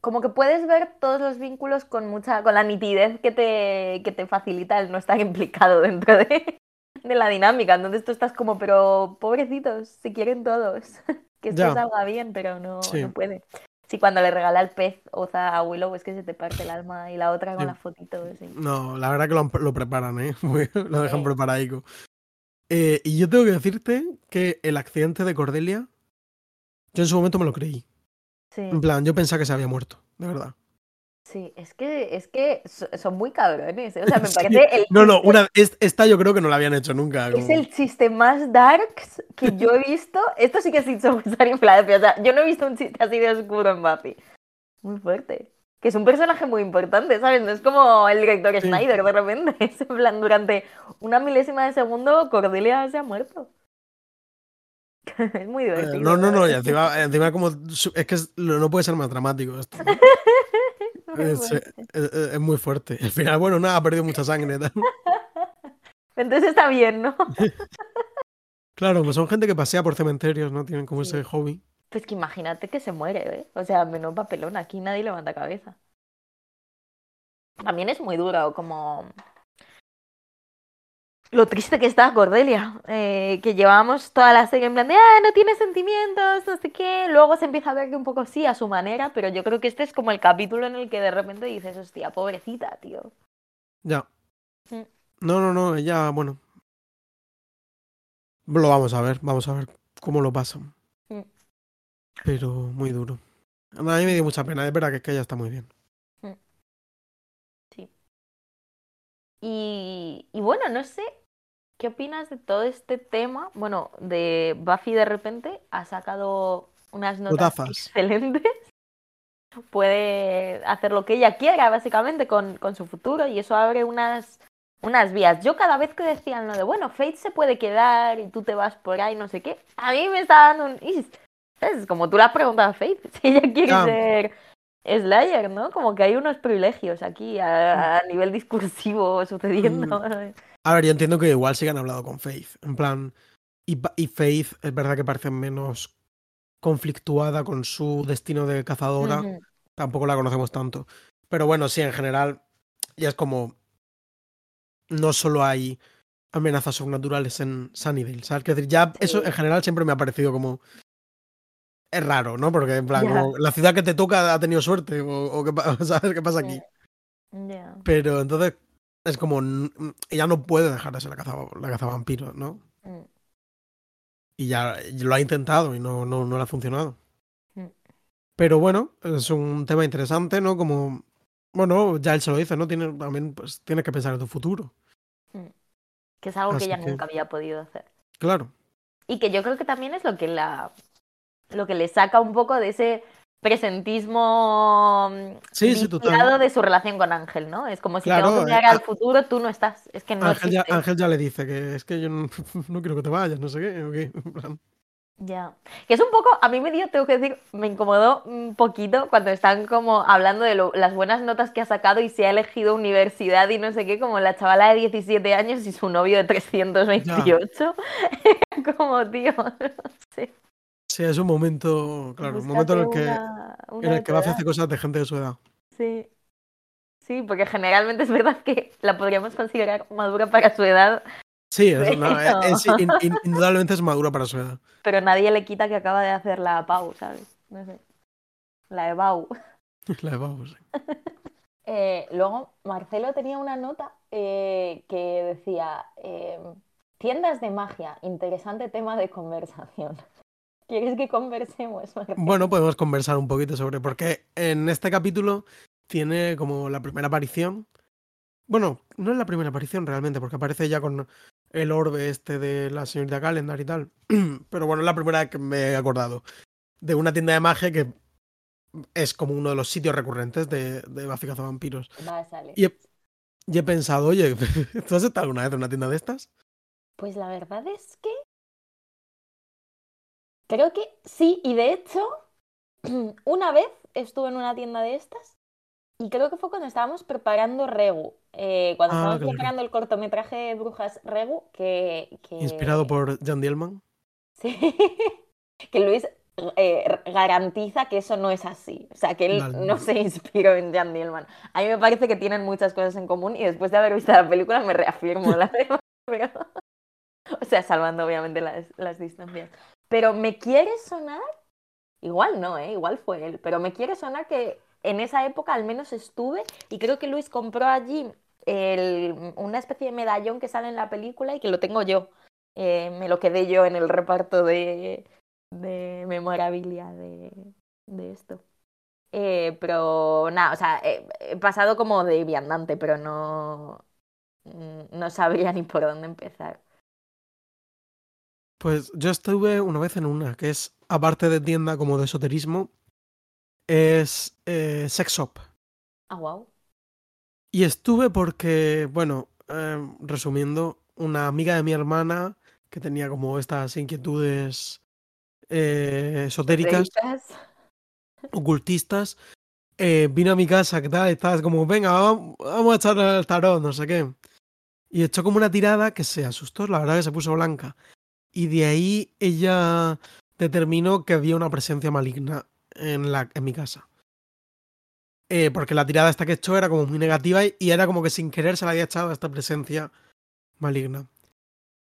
como que puedes ver todos los vínculos con mucha, con la nitidez que te, que te facilita el no estar implicado dentro de, de la dinámica. Entonces tú estás como, pero pobrecitos, se quieren todos. que esto salga bien, pero no, Sí. no puede. Sí, cuando le regala el pez Oza a Willow es que se te parte el alma y la otra con Sí. la fotito. sí. No, la verdad que lo, lo preparan, ¿eh? lo dejan preparadico. Eh, y yo tengo que decirte que el accidente de Cordelia, yo en su momento me lo creí. Sí, En plan, yo pensaba que se había muerto, de verdad. sí, es que, es que so- son muy cabrones. ¿eh? O sea, me Sí. parece el No, no, una, es- esta yo creo que no la habían hecho nunca. Es como- el chiste más darks que yo he visto. Esto sí que es Filadelfia. O sea, yo no he visto un chiste así de oscuro en Buffy. Muy fuerte. Que es un personaje muy importante, ¿sabes? No es como el director Sí. Snyder de repente. Es en plan, durante una milésima de segundo, Cordelia se ha muerto. es muy Eh, divertido. no, no, no, encima, encima como. Es que es- no puede ser más dramático esto. eh, es- es- es muy fuerte. Al final, bueno, nada, ha perdido mucha sangre. tal. Entonces está bien, ¿no? Claro, pues son gente que pasea por cementerios, ¿no? Tienen como Sí. ese hobby. Pues que imagínate que se muere, ¿eh? O sea, menos papelón, aquí nadie levanta cabeza. También es muy duro, como. Lo triste que está Cordelia, eh, que llevamos toda la serie en plan de, ah, no tiene sentimientos, no sé qué. Luego se empieza a ver que un poco sí, a su manera, pero yo creo que este es como el capítulo en el que de repente dices, hostia, pobrecita, tío. Ya. Mm. No, no, no, ella, bueno. Lo vamos a ver, vamos a ver cómo lo pasan. Mm. Pero muy duro. A mí me dio mucha pena, es verdad que es que ella está muy bien. Y, y bueno, no sé, ¿qué opinas de todo este tema? Bueno, de Buffy de repente ha sacado unas notas excelentes. Puede hacer lo que ella quiera, básicamente, con, con su futuro, y eso abre unas, unas vías. Yo cada vez que decían lo de, bueno, Fate se puede quedar y tú te vas por ahí, no sé qué, a mí me está dando un... ¿Sabes? Como tú le has preguntado a Faith, si ella quiere ser Slayer, ¿no? Como que hay unos privilegios aquí a, a nivel discursivo sucediendo. A ver, yo entiendo que igual sí que han hablado con Faith. En plan. Y, y Faith es verdad que parece menos conflictuada con su destino de cazadora. Tampoco la conocemos tanto. Pero bueno, sí, en general. Ya es como. No solo hay amenazas sobrenaturales en Sunnydale. ¿Sabes? Quiero decir, ya eso en general siempre me ha parecido como. Es raro, ¿no? Porque en plan, como la ciudad que te toca ha tenido suerte. O, o ¿sabes qué pasa aquí? Pero entonces es como. Ella no puede dejar de ser la caza, la cazavampiros, ¿no? Mm. Y ya lo ha intentado y no, no, no le ha funcionado. Mm. Pero bueno, es un tema interesante, ¿no? Como. Bueno, ya él se lo dice, ¿no? Tiene, también pues, tienes que pensar en tu futuro. Que es algo Así que ella que- nunca había podido hacer. Claro. Y que yo creo que también es lo que la lo que le saca un poco de ese presentismo mm, Sí, sí, de su relación con Ángel, ¿no? Es como si Claro, tengo que mirar eh, al futuro, tú no estás. Es que no Ángel, ya. Ángel ya le dice que es que yo no, no quiero que te vayas, no sé qué. o qué, en plan. Ya. Que es un poco, a mí me dio, tengo que decir, me incomodó un poquito cuando están como hablando de lo- las buenas notas que ha sacado y se ha elegido universidad y no sé qué, como la chavala de 17 años y su novio de 328. como, tío, no sé. Sí, es un momento, claro, un momento en el que, una- una en el que Buffy hace cosas de gente de su edad. Sí. Sí, porque generalmente es verdad que la podríamos considerar madura para su edad, Sí, es una- Pero- es- in- in- indudablemente es madura para su edad. pero nadie le quita que acaba de hacer la Pau, ¿sabes? No sé. La de Pau. La de Bau, sí. Eh, luego, Marcelo tenía una nota eh, que decía: eh, Tiendas de magia, interesante tema de conversación. ¿Quieres que conversemos? Bueno, podemos conversar un poquito sobre por qué en este capítulo tiene como la primera aparición. Bueno, no es la primera aparición realmente, porque aparece ya con el orbe este de la señorita Calendar y tal. Pero bueno, es la primera que me he acordado de una tienda de magia que es como uno de los sitios recurrentes de, de Buffy Vampiros. Y he, y he pensado, oye, ¿tú has estado alguna vez en una tienda de estas? Pues la verdad es que creo que sí, y de hecho, una vez estuve en una tienda de estas y creo que fue cuando estábamos preparando Regu. Eh, cuando Ah, estábamos claro. preparando el cortometraje de Brujas Regu, que. que- Inspirado por Jan Dielman. Sí. que Luis eh, garantiza que eso no es así. O sea, que él no se inspiró en Jan Dielman. A mí me parece que tienen muchas cosas en común y después de haber visto la película me reafirmo la. Pero... O sea, salvando obviamente las, las distancias. Pero me quiere sonar, igual no, ¿eh? igual fue él, pero me quiere sonar que en esa época al menos estuve y creo que Luis compró allí una especie de medallón que sale en la película y que lo tengo yo. Eh, me lo quedé yo en el reparto de, de memorabilia de, de esto. Eh, pero nada, o sea, eh, he pasado como de viandante, pero no, mm, no sabría ni por dónde empezar. Pues yo estuve una vez en una, que es, aparte de tienda como de esoterismo, es eh, sex shop. Ah, wow. Y estuve porque, bueno, eh, resumiendo, una amiga de mi hermana que tenía como estas inquietudes eh, esotéricas, ocultistas, eh, vino a mi casa, que tal, estaba como, venga, vamos, vamos a echar el tarot, no sé qué. Y echó como una tirada que se asustó, la verdad que se puso blanca. Y de ahí ella determinó que había una presencia maligna en, la, en mi casa. Eh, porque la tirada esta que echó era como muy negativa y, era como que sin querer se le había echado a esta presencia maligna.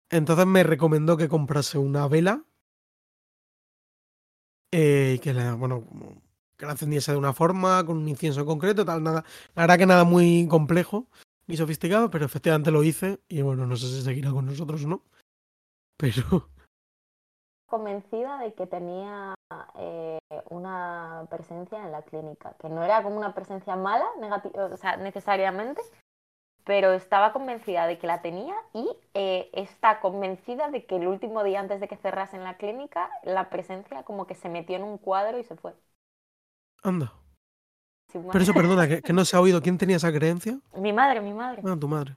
Entonces me recomendó que comprase una vela eh, y que la, bueno, que la encendiese de una forma, con un incienso concreto, tal, nada. La verdad que nada muy complejo ni sofisticado, pero efectivamente lo hice y bueno, no sé si seguirá con nosotros o no. Pero convencida de que tenía eh, una presencia en la clínica, que no era como una presencia mala, o sea, necesariamente, pero estaba convencida de que la tenía y eh, está convencida de que el último día antes de que cerrasen la clínica, la presencia como que se metió en un cuadro y se fue. anda. Pero eso, perdona, que, que no se ha oído. ¿Quién tenía esa creencia? Mi madre, mi madre. Ah, tu madre.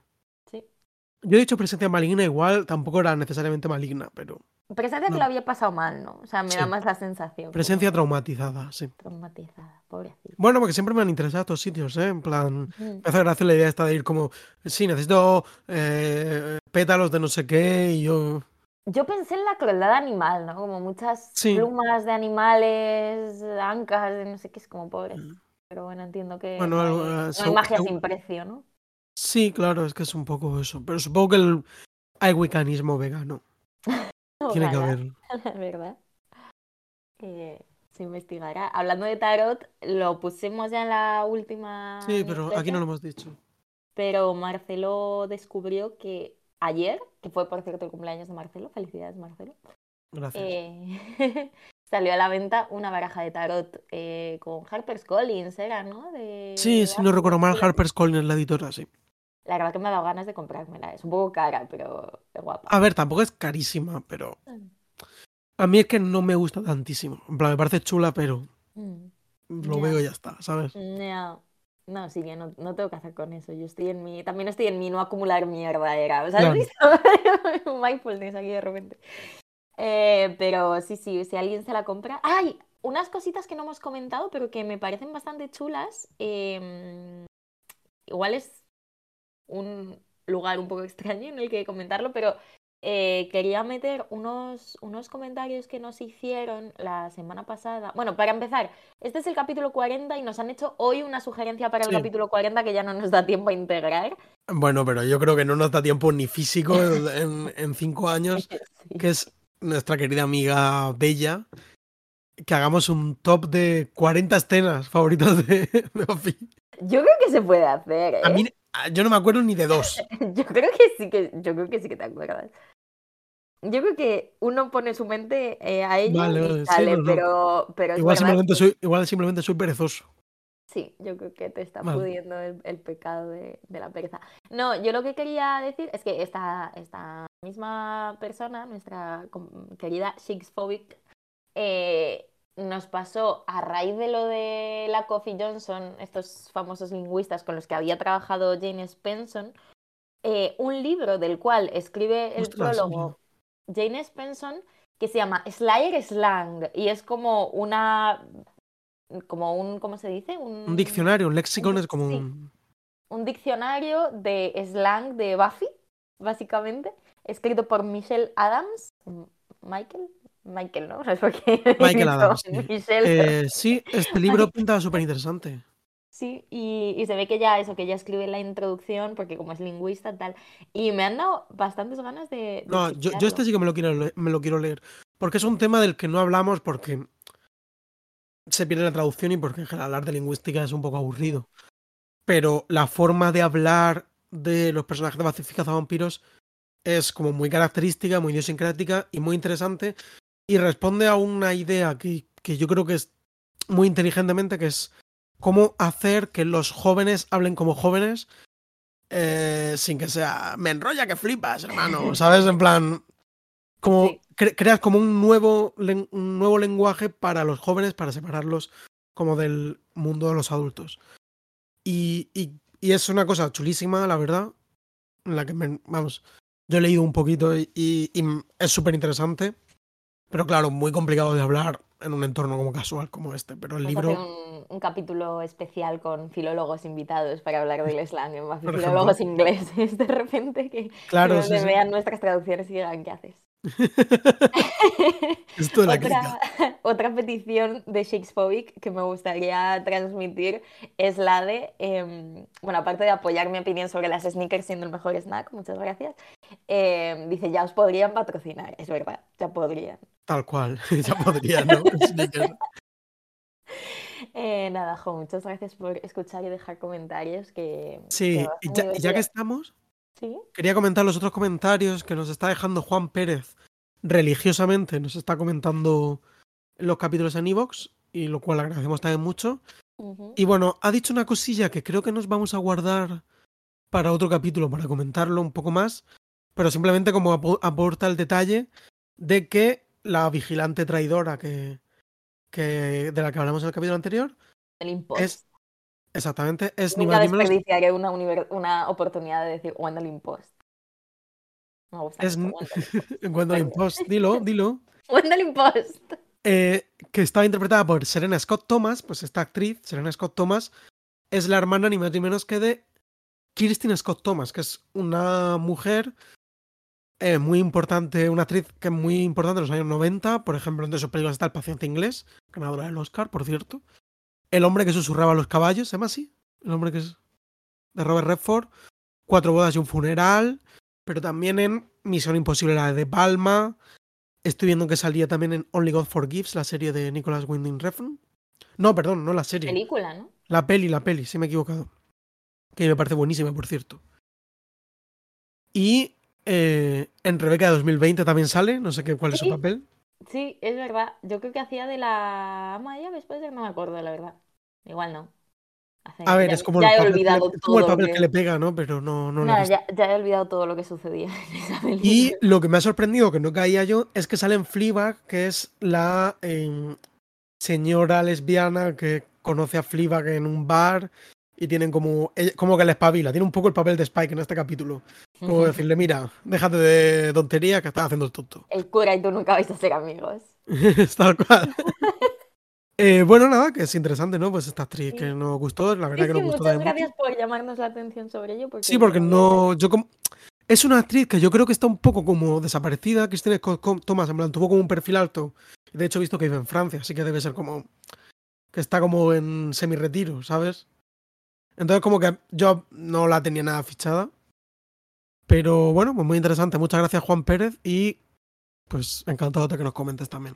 Yo he dicho presencia maligna, igual tampoco era necesariamente maligna, pero Presencia que lo había pasado mal, ¿no? O sea, me da más la sensación. presencia traumatizada, sí. traumatizada, pobrecita. Bueno, porque siempre me han interesado estos sitios, ¿eh? En plan, Mm. me hace gracia la idea esta de ir como, sí, necesito eh, pétalos de no sé qué y yo... Yo pensé en la crueldad animal, ¿no? Como muchas Sí. plumas de animales, ancas, de no sé qué, es como pobre. Pero bueno, entiendo que Mm. Bueno, no, algo, hay, eh, no hay magia sin precio, ¿no? Sí, claro, es que es un poco eso. Pero supongo que el, hay wicanismo vegano. Tiene que Ojalá, haber. la verdad. Eh, se investigará. Hablando de tarot, lo pusimos ya en la última. Sí, pero aquí no lo hemos dicho. Pero Marcelo descubrió que ayer, que fue por cierto el cumpleaños de Marcelo, felicidades Marcelo, Gracias. eh, salió a la venta una baraja de tarot eh, con Harper's Collins, era, ¿no? De, sí, si no recuerdo mal, Harper Harper's Collins, la editora, sí. La verdad que me ha dado ganas de comprármela. Es un poco cara, pero es guapa. A ver, tampoco es carísima, pero a mí es que no me gusta tantísimo. En plan, me parece chula, pero Mm, lo veo y ya está, ¿sabes? No, no, sí, que no, no tengo que hacer con eso. Yo estoy en mi. También estoy en mi no acumular mierda, era. O sea, Claro. Mindfulness aquí de repente. Eh, pero sí, sí, si alguien se la compra. ¡Ay! Unas cositas que no hemos comentado, pero que me parecen bastante chulas. em, igual es un lugar un poco extraño en el que comentarlo, pero eh, quería meter unos, unos comentarios que nos hicieron la semana pasada. Bueno, para empezar, este es el capítulo 40 y nos han hecho hoy una sugerencia para el Sí. capítulo 40 que ya no nos da tiempo a integrar. Bueno, pero yo creo que no nos da tiempo ni físico en, en cinco años, Sí. que es nuestra querida amiga Bella, que hagamos un top de 40 escenas favoritas de, de Buffy. Yo creo que se puede hacer, ¿eh? A mí, yo no me acuerdo ni de dos. Yo creo que sí que, yo creo que sí que te acuerdas. yo creo que uno pone su mente eh, a ello Vale, y vale, sale, no. pero, pero Igual simplemente, que- soy, igual simplemente soy perezoso. Sí, yo creo que te está pudiendo el, el pecado de, de la pereza. No, yo lo que quería decir es que esta, esta misma persona, nuestra querida Shakespeare, eh, nos pasó a raíz de lo de la Coffee Johnson, estos famosos lingüistas con los que había trabajado Jane Spenson, eh, un libro del cual escribe el Ostras, prólogo Jane Spenson que se llama Slayer Slang y es como una como un ¿cómo se dice? Un diccionario, un lexicon es como Sí. un. un diccionario de slang de Buffy, básicamente, escrito por Michelle Adams. Michael, Michael, ¿no? No es porque Michael Adams, sí. Michelle. Eh, sí, este libro pinta súper interesante. Sí, y, y se ve que ya eso, que ya escribe la introducción, porque como es lingüista, tal. Y me han dado bastantes ganas de. de No, yo, yo este sí que me lo, quiero me lo quiero leer. Porque es un tema del que no hablamos porque se pierde la traducción y porque en general hablar de lingüística es un poco aburrido. Pero la forma de hablar de los personajes de Buffy vampiros es como muy característica, muy idiosincrática y muy interesante. Y responde a una idea que, que yo creo que es muy inteligentemente, que es cómo hacer que los jóvenes hablen como jóvenes eh, sin que sea me enrolla que flipas, hermano, ¿sabes? En plan, como. Cre- creas como un nuevo, un nuevo lenguaje para los jóvenes para separarlos como del mundo de los adultos. Y, y- y es una cosa chulísima, la verdad, en la que, me- vamos, yo he leído un poquito y, y- es súper interesante, pero claro, muy complicado de hablar en un entorno como casual como este, pero el Vamos a hacer libro... un, un capítulo especial con filólogos invitados para hablar del slang ejemplo. filólogos ingleses, de repente, que, Claro, que sí, sí. vean nuestras traducciones y digan, ¿qué haces? Esto la. Otra, otra petición de Shakespeare que me gustaría transmitir es la de, em, bueno, aparte de apoyar mi opinión sobre las sneakers siendo el mejor snack, muchas gracias, em, dice, ya os podrían patrocinar, es verdad, ya podrían. Tal cual, ya podría, ¿no? Eh, nada, Jo, muchas gracias por escuchar y dejar comentarios que... Sí, que ya, que estamos, Sí, quería comentar los otros comentarios que nos está dejando Juan Pérez religiosamente, nos está comentando los capítulos en Evox, y lo cual agradecemos también mucho. Y bueno, ha dicho una cosilla que creo que nos vamos a guardar para otro capítulo, para comentarlo un poco más, pero simplemente como apo- aporta el detalle de que la vigilante traidora que, que de la que hablamos en el capítulo anterior El es exactamente es ni Nunca más ni menos desperdiciaré una, oportunidad de decir Gwendolyn Post. Me gusta es. Gwendolyn Post, dilo, dilo. Gwendolyn Post. eh, que estaba interpretada por Serena Scott Thomas, pues esta actriz, Serena Scott Thomas, es la hermana ni más ni menos que de Kirsten Scott Thomas, que es una mujer eh, muy importante, una actriz que es muy importante en los años 90, por ejemplo, entre sus películas está El paciente inglés, ganadora del Oscar, por cierto. El hombre que susurraba a los caballos, ¿se llama así? El hombre que es de Robert Redford. Cuatro bodas y un funeral, pero también en Misión Imposible, la de Palma, Estoy viendo que salía también en Only God Forgives, la serie de Nicholas Winding Refn. No, perdón, no la serie. Película, ¿no? La peli, la peli, sí me he equivocado. Que me parece buenísima, por cierto. Y eh, en Rebeca de 2020 también sale, no sé qué, cuál es su papel. Sí, es verdad. Yo creo que hacía de la ama de llaves, puede ser, no me acuerdo, la verdad. Igual no. Hace- A ver, ya- es como ya el he papel, que le, olvidado el todo papel que- que le pega, ¿no? Pero no, no lo ya, ya he olvidado todo lo que sucedía en esa película. Y lo que me ha sorprendido, que no caía yo, es que sale en Fleabag, que es la em, señora lesbiana que conoce a Fleabag en un bar y tienen como, ella- como que le espabila. Tiene un poco el papel de Spike en este capítulo. Como decirle, mira, déjate de tontería que estás haciendo el tonto. El cura y tú nunca vais a ser amigos. Es Tal cual. Eh, bueno, nada, que es interesante, ¿no? Pues esta actriz Sí. que nos gustó, la verdad Sí, que sí, nos gustó muchas mucho. gracias por llamarnos la atención sobre ello. Porque Sí, porque no. Yo como. Es una actriz que yo creo que está un poco como desaparecida. Christine Scott Thomas, en plan, tuvo como un perfil alto. De hecho he visto que vive en Francia, así que debe ser como. Que está como en semi-retiro, ¿sabes? Entonces, como que yo no la tenía nada fichada. Pero bueno, pues muy interesante. Muchas gracias, Juan Pérez. Y pues encantado de que nos comentes también.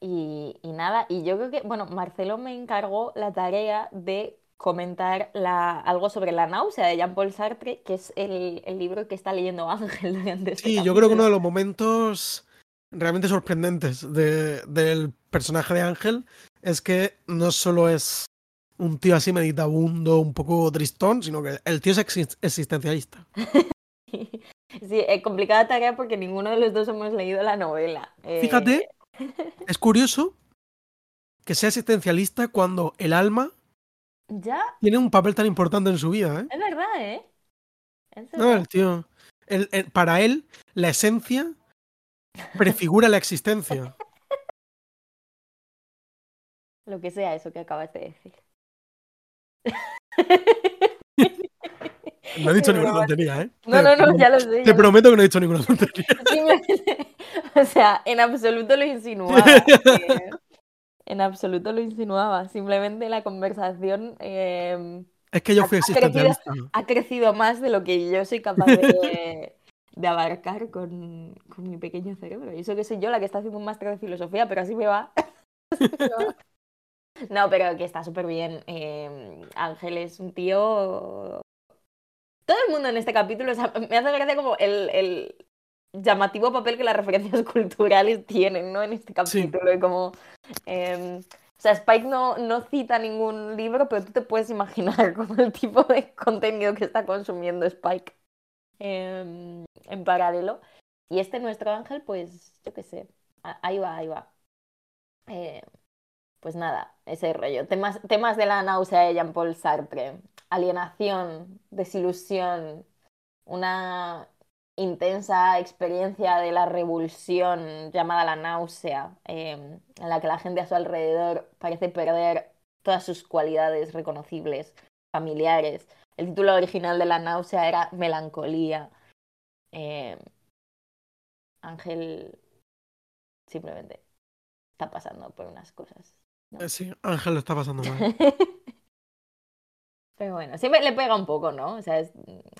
Y, y nada, y yo creo que, bueno, Marcelo me encargó la tarea de comentar la, algo sobre la náusea de Jean-Paul Sartre, que es el, el, libro que está leyendo Ángel durante este Sí, yo creo que uno de los momentos realmente sorprendentes de, del personaje de Ángel es que no solo es un tío así meditabundo, un poco tristón, sino que el tío es existencialista. Sí, es complicada tarea porque ninguno de los dos hemos leído la novela. Fíjate, eh... es curioso que sea existencialista cuando el alma ¿Ya? tiene un papel tan importante en su vida. ¿eh? Es verdad, ¿eh? Es no, el tío. El, el, para él, la esencia prefigura la existencia. Lo que sea eso que acabas de decir. No he dicho ninguna tontería, ¿eh? No, no, no, ya lo sé. Te prometo que no he dicho ninguna tontería. o sea, en absoluto lo insinuaba. eh, en absoluto lo insinuaba. Simplemente la conversación. Eh, es que yo fui ha, crecido, ha crecido más de lo que yo soy capaz de, de abarcar con, con, mi pequeño cerebro. Y eso que soy yo la que está haciendo un máster de filosofía, pero así me va. No, pero que está súper bien. Eh, Ángel es un tío todo el mundo en este capítulo, o sea, me hace gracia como el, el, llamativo papel que las referencias culturales tienen, ¿no? En este capítulo, sí. y como... Eh, o sea, Spike no, no cita ningún libro, pero tú te puedes imaginar como el tipo de contenido que está consumiendo Spike eh, en paralelo. Y este nuestro ángel, pues, yo qué sé, ahí va, ahí va. Eh, pues nada, ese rollo. Temas, temas de la náusea de Jean-Paul Sartre. Alienación, desilusión, una intensa experiencia de la revulsión llamada la náusea, eh, en la que la gente a su alrededor parece perder todas sus cualidades reconocibles, familiares. El título original de la náusea era Melancolía. Eh, Ángel simplemente está pasando por unas cosas. ¿No? Sí, Ángel lo está pasando mal. Pero bueno, siempre le pega un poco, ¿no? O sea, es,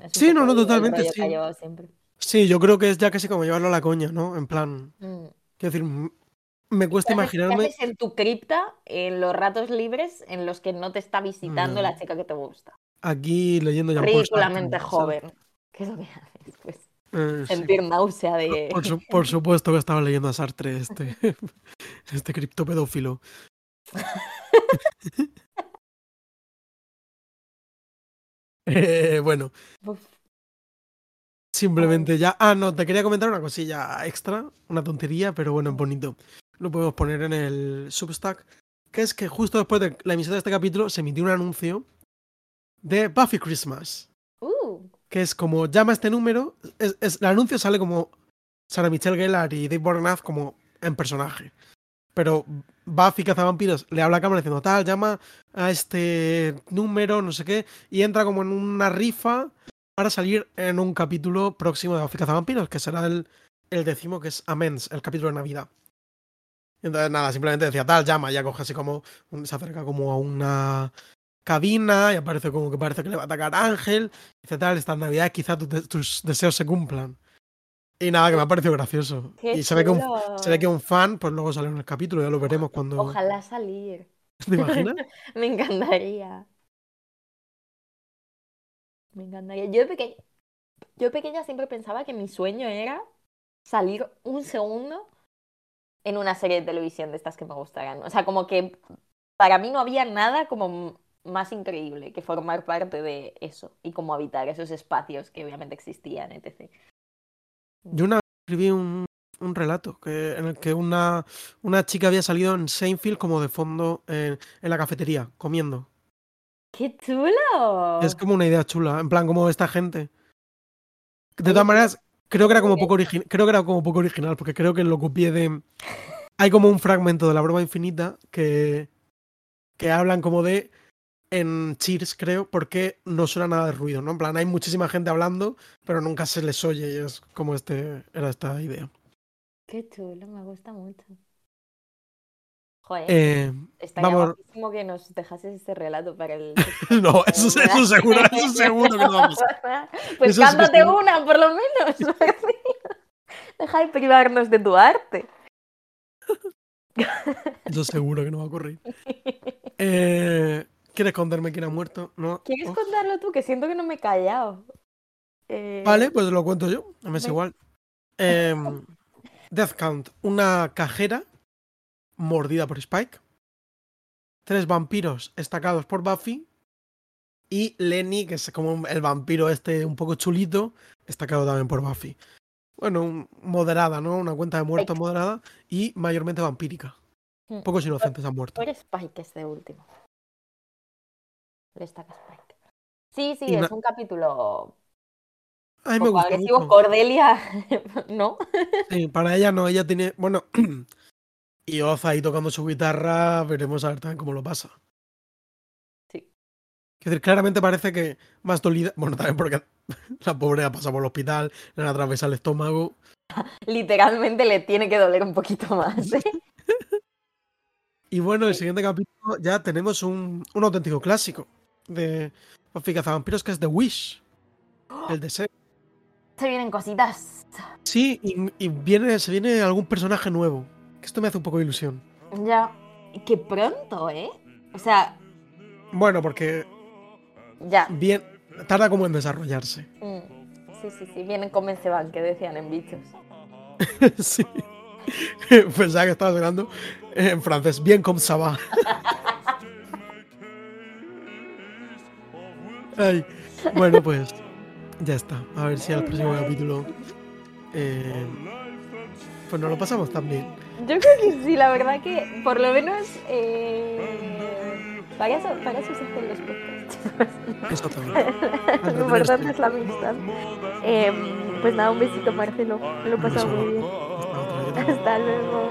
es sí, no, no, totalmente. Sí. sí, yo creo que es ya casi como llevarlo a la coña, ¿no? En plan. Mm. Quiero decir, me cuesta ¿Qué imaginarme. ¿Qué haces en tu cripta en los ratos libres en los que no te está visitando No. la chica que te gusta? Aquí leyendo ya Ridículamente joven. ¿Qué es lo que haces? Pues Eh, sí. sentir náusea de. Por, por supuesto que estaba leyendo a Sartre, este, este criptopedófilo. Eh, bueno, Uf, simplemente ya. Ah, no, te quería comentar una cosilla extra, una tontería, pero bueno, es bonito. Lo podemos poner en el Substack. Que es que justo después de la emisión de este capítulo se emitió un anuncio de Buffy Christmas. uh, Que es como llama este número. Es, es- el anuncio sale como Sarah Michelle Gellar y Dave Bornath como en personaje. Pero Buffy Cazavampiros le habla a cámara diciendo tal, llama a este número, no sé qué, y entra como en una rifa para salir en un capítulo próximo de Buffy Cazavampiros, que será el, el décimo, que es Amens, el capítulo de Navidad. Entonces, nada, simplemente decía tal, llama, ya coge así como, se acerca como a una cabina y aparece como que parece que le va a atacar Ángel. Dice tal, estas navidades quizá tu- tus deseos se cumplan. Y nada, que me ha parecido gracioso. qué Y se ve, que un, chulo. se ve que un fan, pues luego sale en el capítulo, ya lo veremos cuando. Ojalá salir. ¿Te imaginas? Me encantaría. Me encantaría. Yo de pequeña, yo de pequeña siempre pensaba que mi sueño era salir un segundo en una serie de televisión de estas que me gustaran. O sea, como que para mí no había nada como más increíble que formar parte de eso y como habitar esos espacios que obviamente existían, etc. Yo una vez escribí un, un relato que, en el que una, una chica había salido en Seinfeld como de fondo en, en la cafetería, comiendo. ¡Qué chulo! Es como una idea chula, en plan como esta gente. De todas maneras, creo que era como poco original, creo que era como poco original, porque creo que lo copié de. Hay como un fragmento de la broma infinita que. que hablan como de. En Cheers, creo, porque no suena nada de ruido, ¿no? En plan, hay muchísima gente hablando, pero nunca se les oye, y es como este. Era esta idea. Qué chulo, me gusta mucho. Joder, Eh, estaría vamos- que nos dejases este relato para el... no, eso, es- eso seguro, eso seguro que no vamos. Pues Eso cántate una, por lo menos. Deja de privarnos de tu arte. Eso seguro que no va a ocurrir. Eh, ¿Quieres contarme quién ha muerto? ¿No? ¿Quieres Oh. contarlo tú? Que siento que no me he callado. Eh, Vale, pues lo cuento yo. Me es Venga. igual. Em, Death Count. Una cajera mordida por Spike. Tres vampiros estacados por Buffy. Y Lenny, que es como el vampiro este un poco chulito, estacado también por Buffy. Bueno, moderada, ¿no? Una cuenta de muertos moderada y mayormente vampírica. Hmm. Pocos inocentes han muerto. Por Spike este último. Le estaca Spike. Sí, sí, Y es un capítulo A mí me gusta agresivo. mucho. Cordelia, ¿no? Sí, para ella no, ella tiene. Bueno, y Oz ahí tocando su guitarra, veremos a ver también cómo lo pasa. Sí. Es decir, claramente parece que más dolida. Bueno, también porque la pobre ha pasado por el hospital, le han atravesado el estómago. Literalmente le tiene que doler un poquito más. ¿eh? Y bueno, el siguiente capítulo ya tenemos un, un auténtico clásico de Buffy Cazavampiros que es The Wish. El deseo. Se vienen cositas. Sí, y, y viene, se viene algún personaje nuevo. Esto me hace un poco de ilusión. Ya. Que pronto, ¿eh? O sea, Bueno, porque ya. bien, tarda como en desarrollarse. Mm, Sí, sí, sí. Vienen con Menceban, que decían en bichos. sí. Pensaba que estabas hablando en francés. Bien comme ça va. Ay, bueno, pues ya está. A ver si al próximo capítulo. eh, pues nos lo pasamos también. Yo creo que sí, la verdad que por lo menos eh, para, eso, para eso se hacen los podcasts. Eso también. lo importante es la amistad. Em, pues nada, un besito Marcelo. Me lo he pasado muy bien. Hasta luego.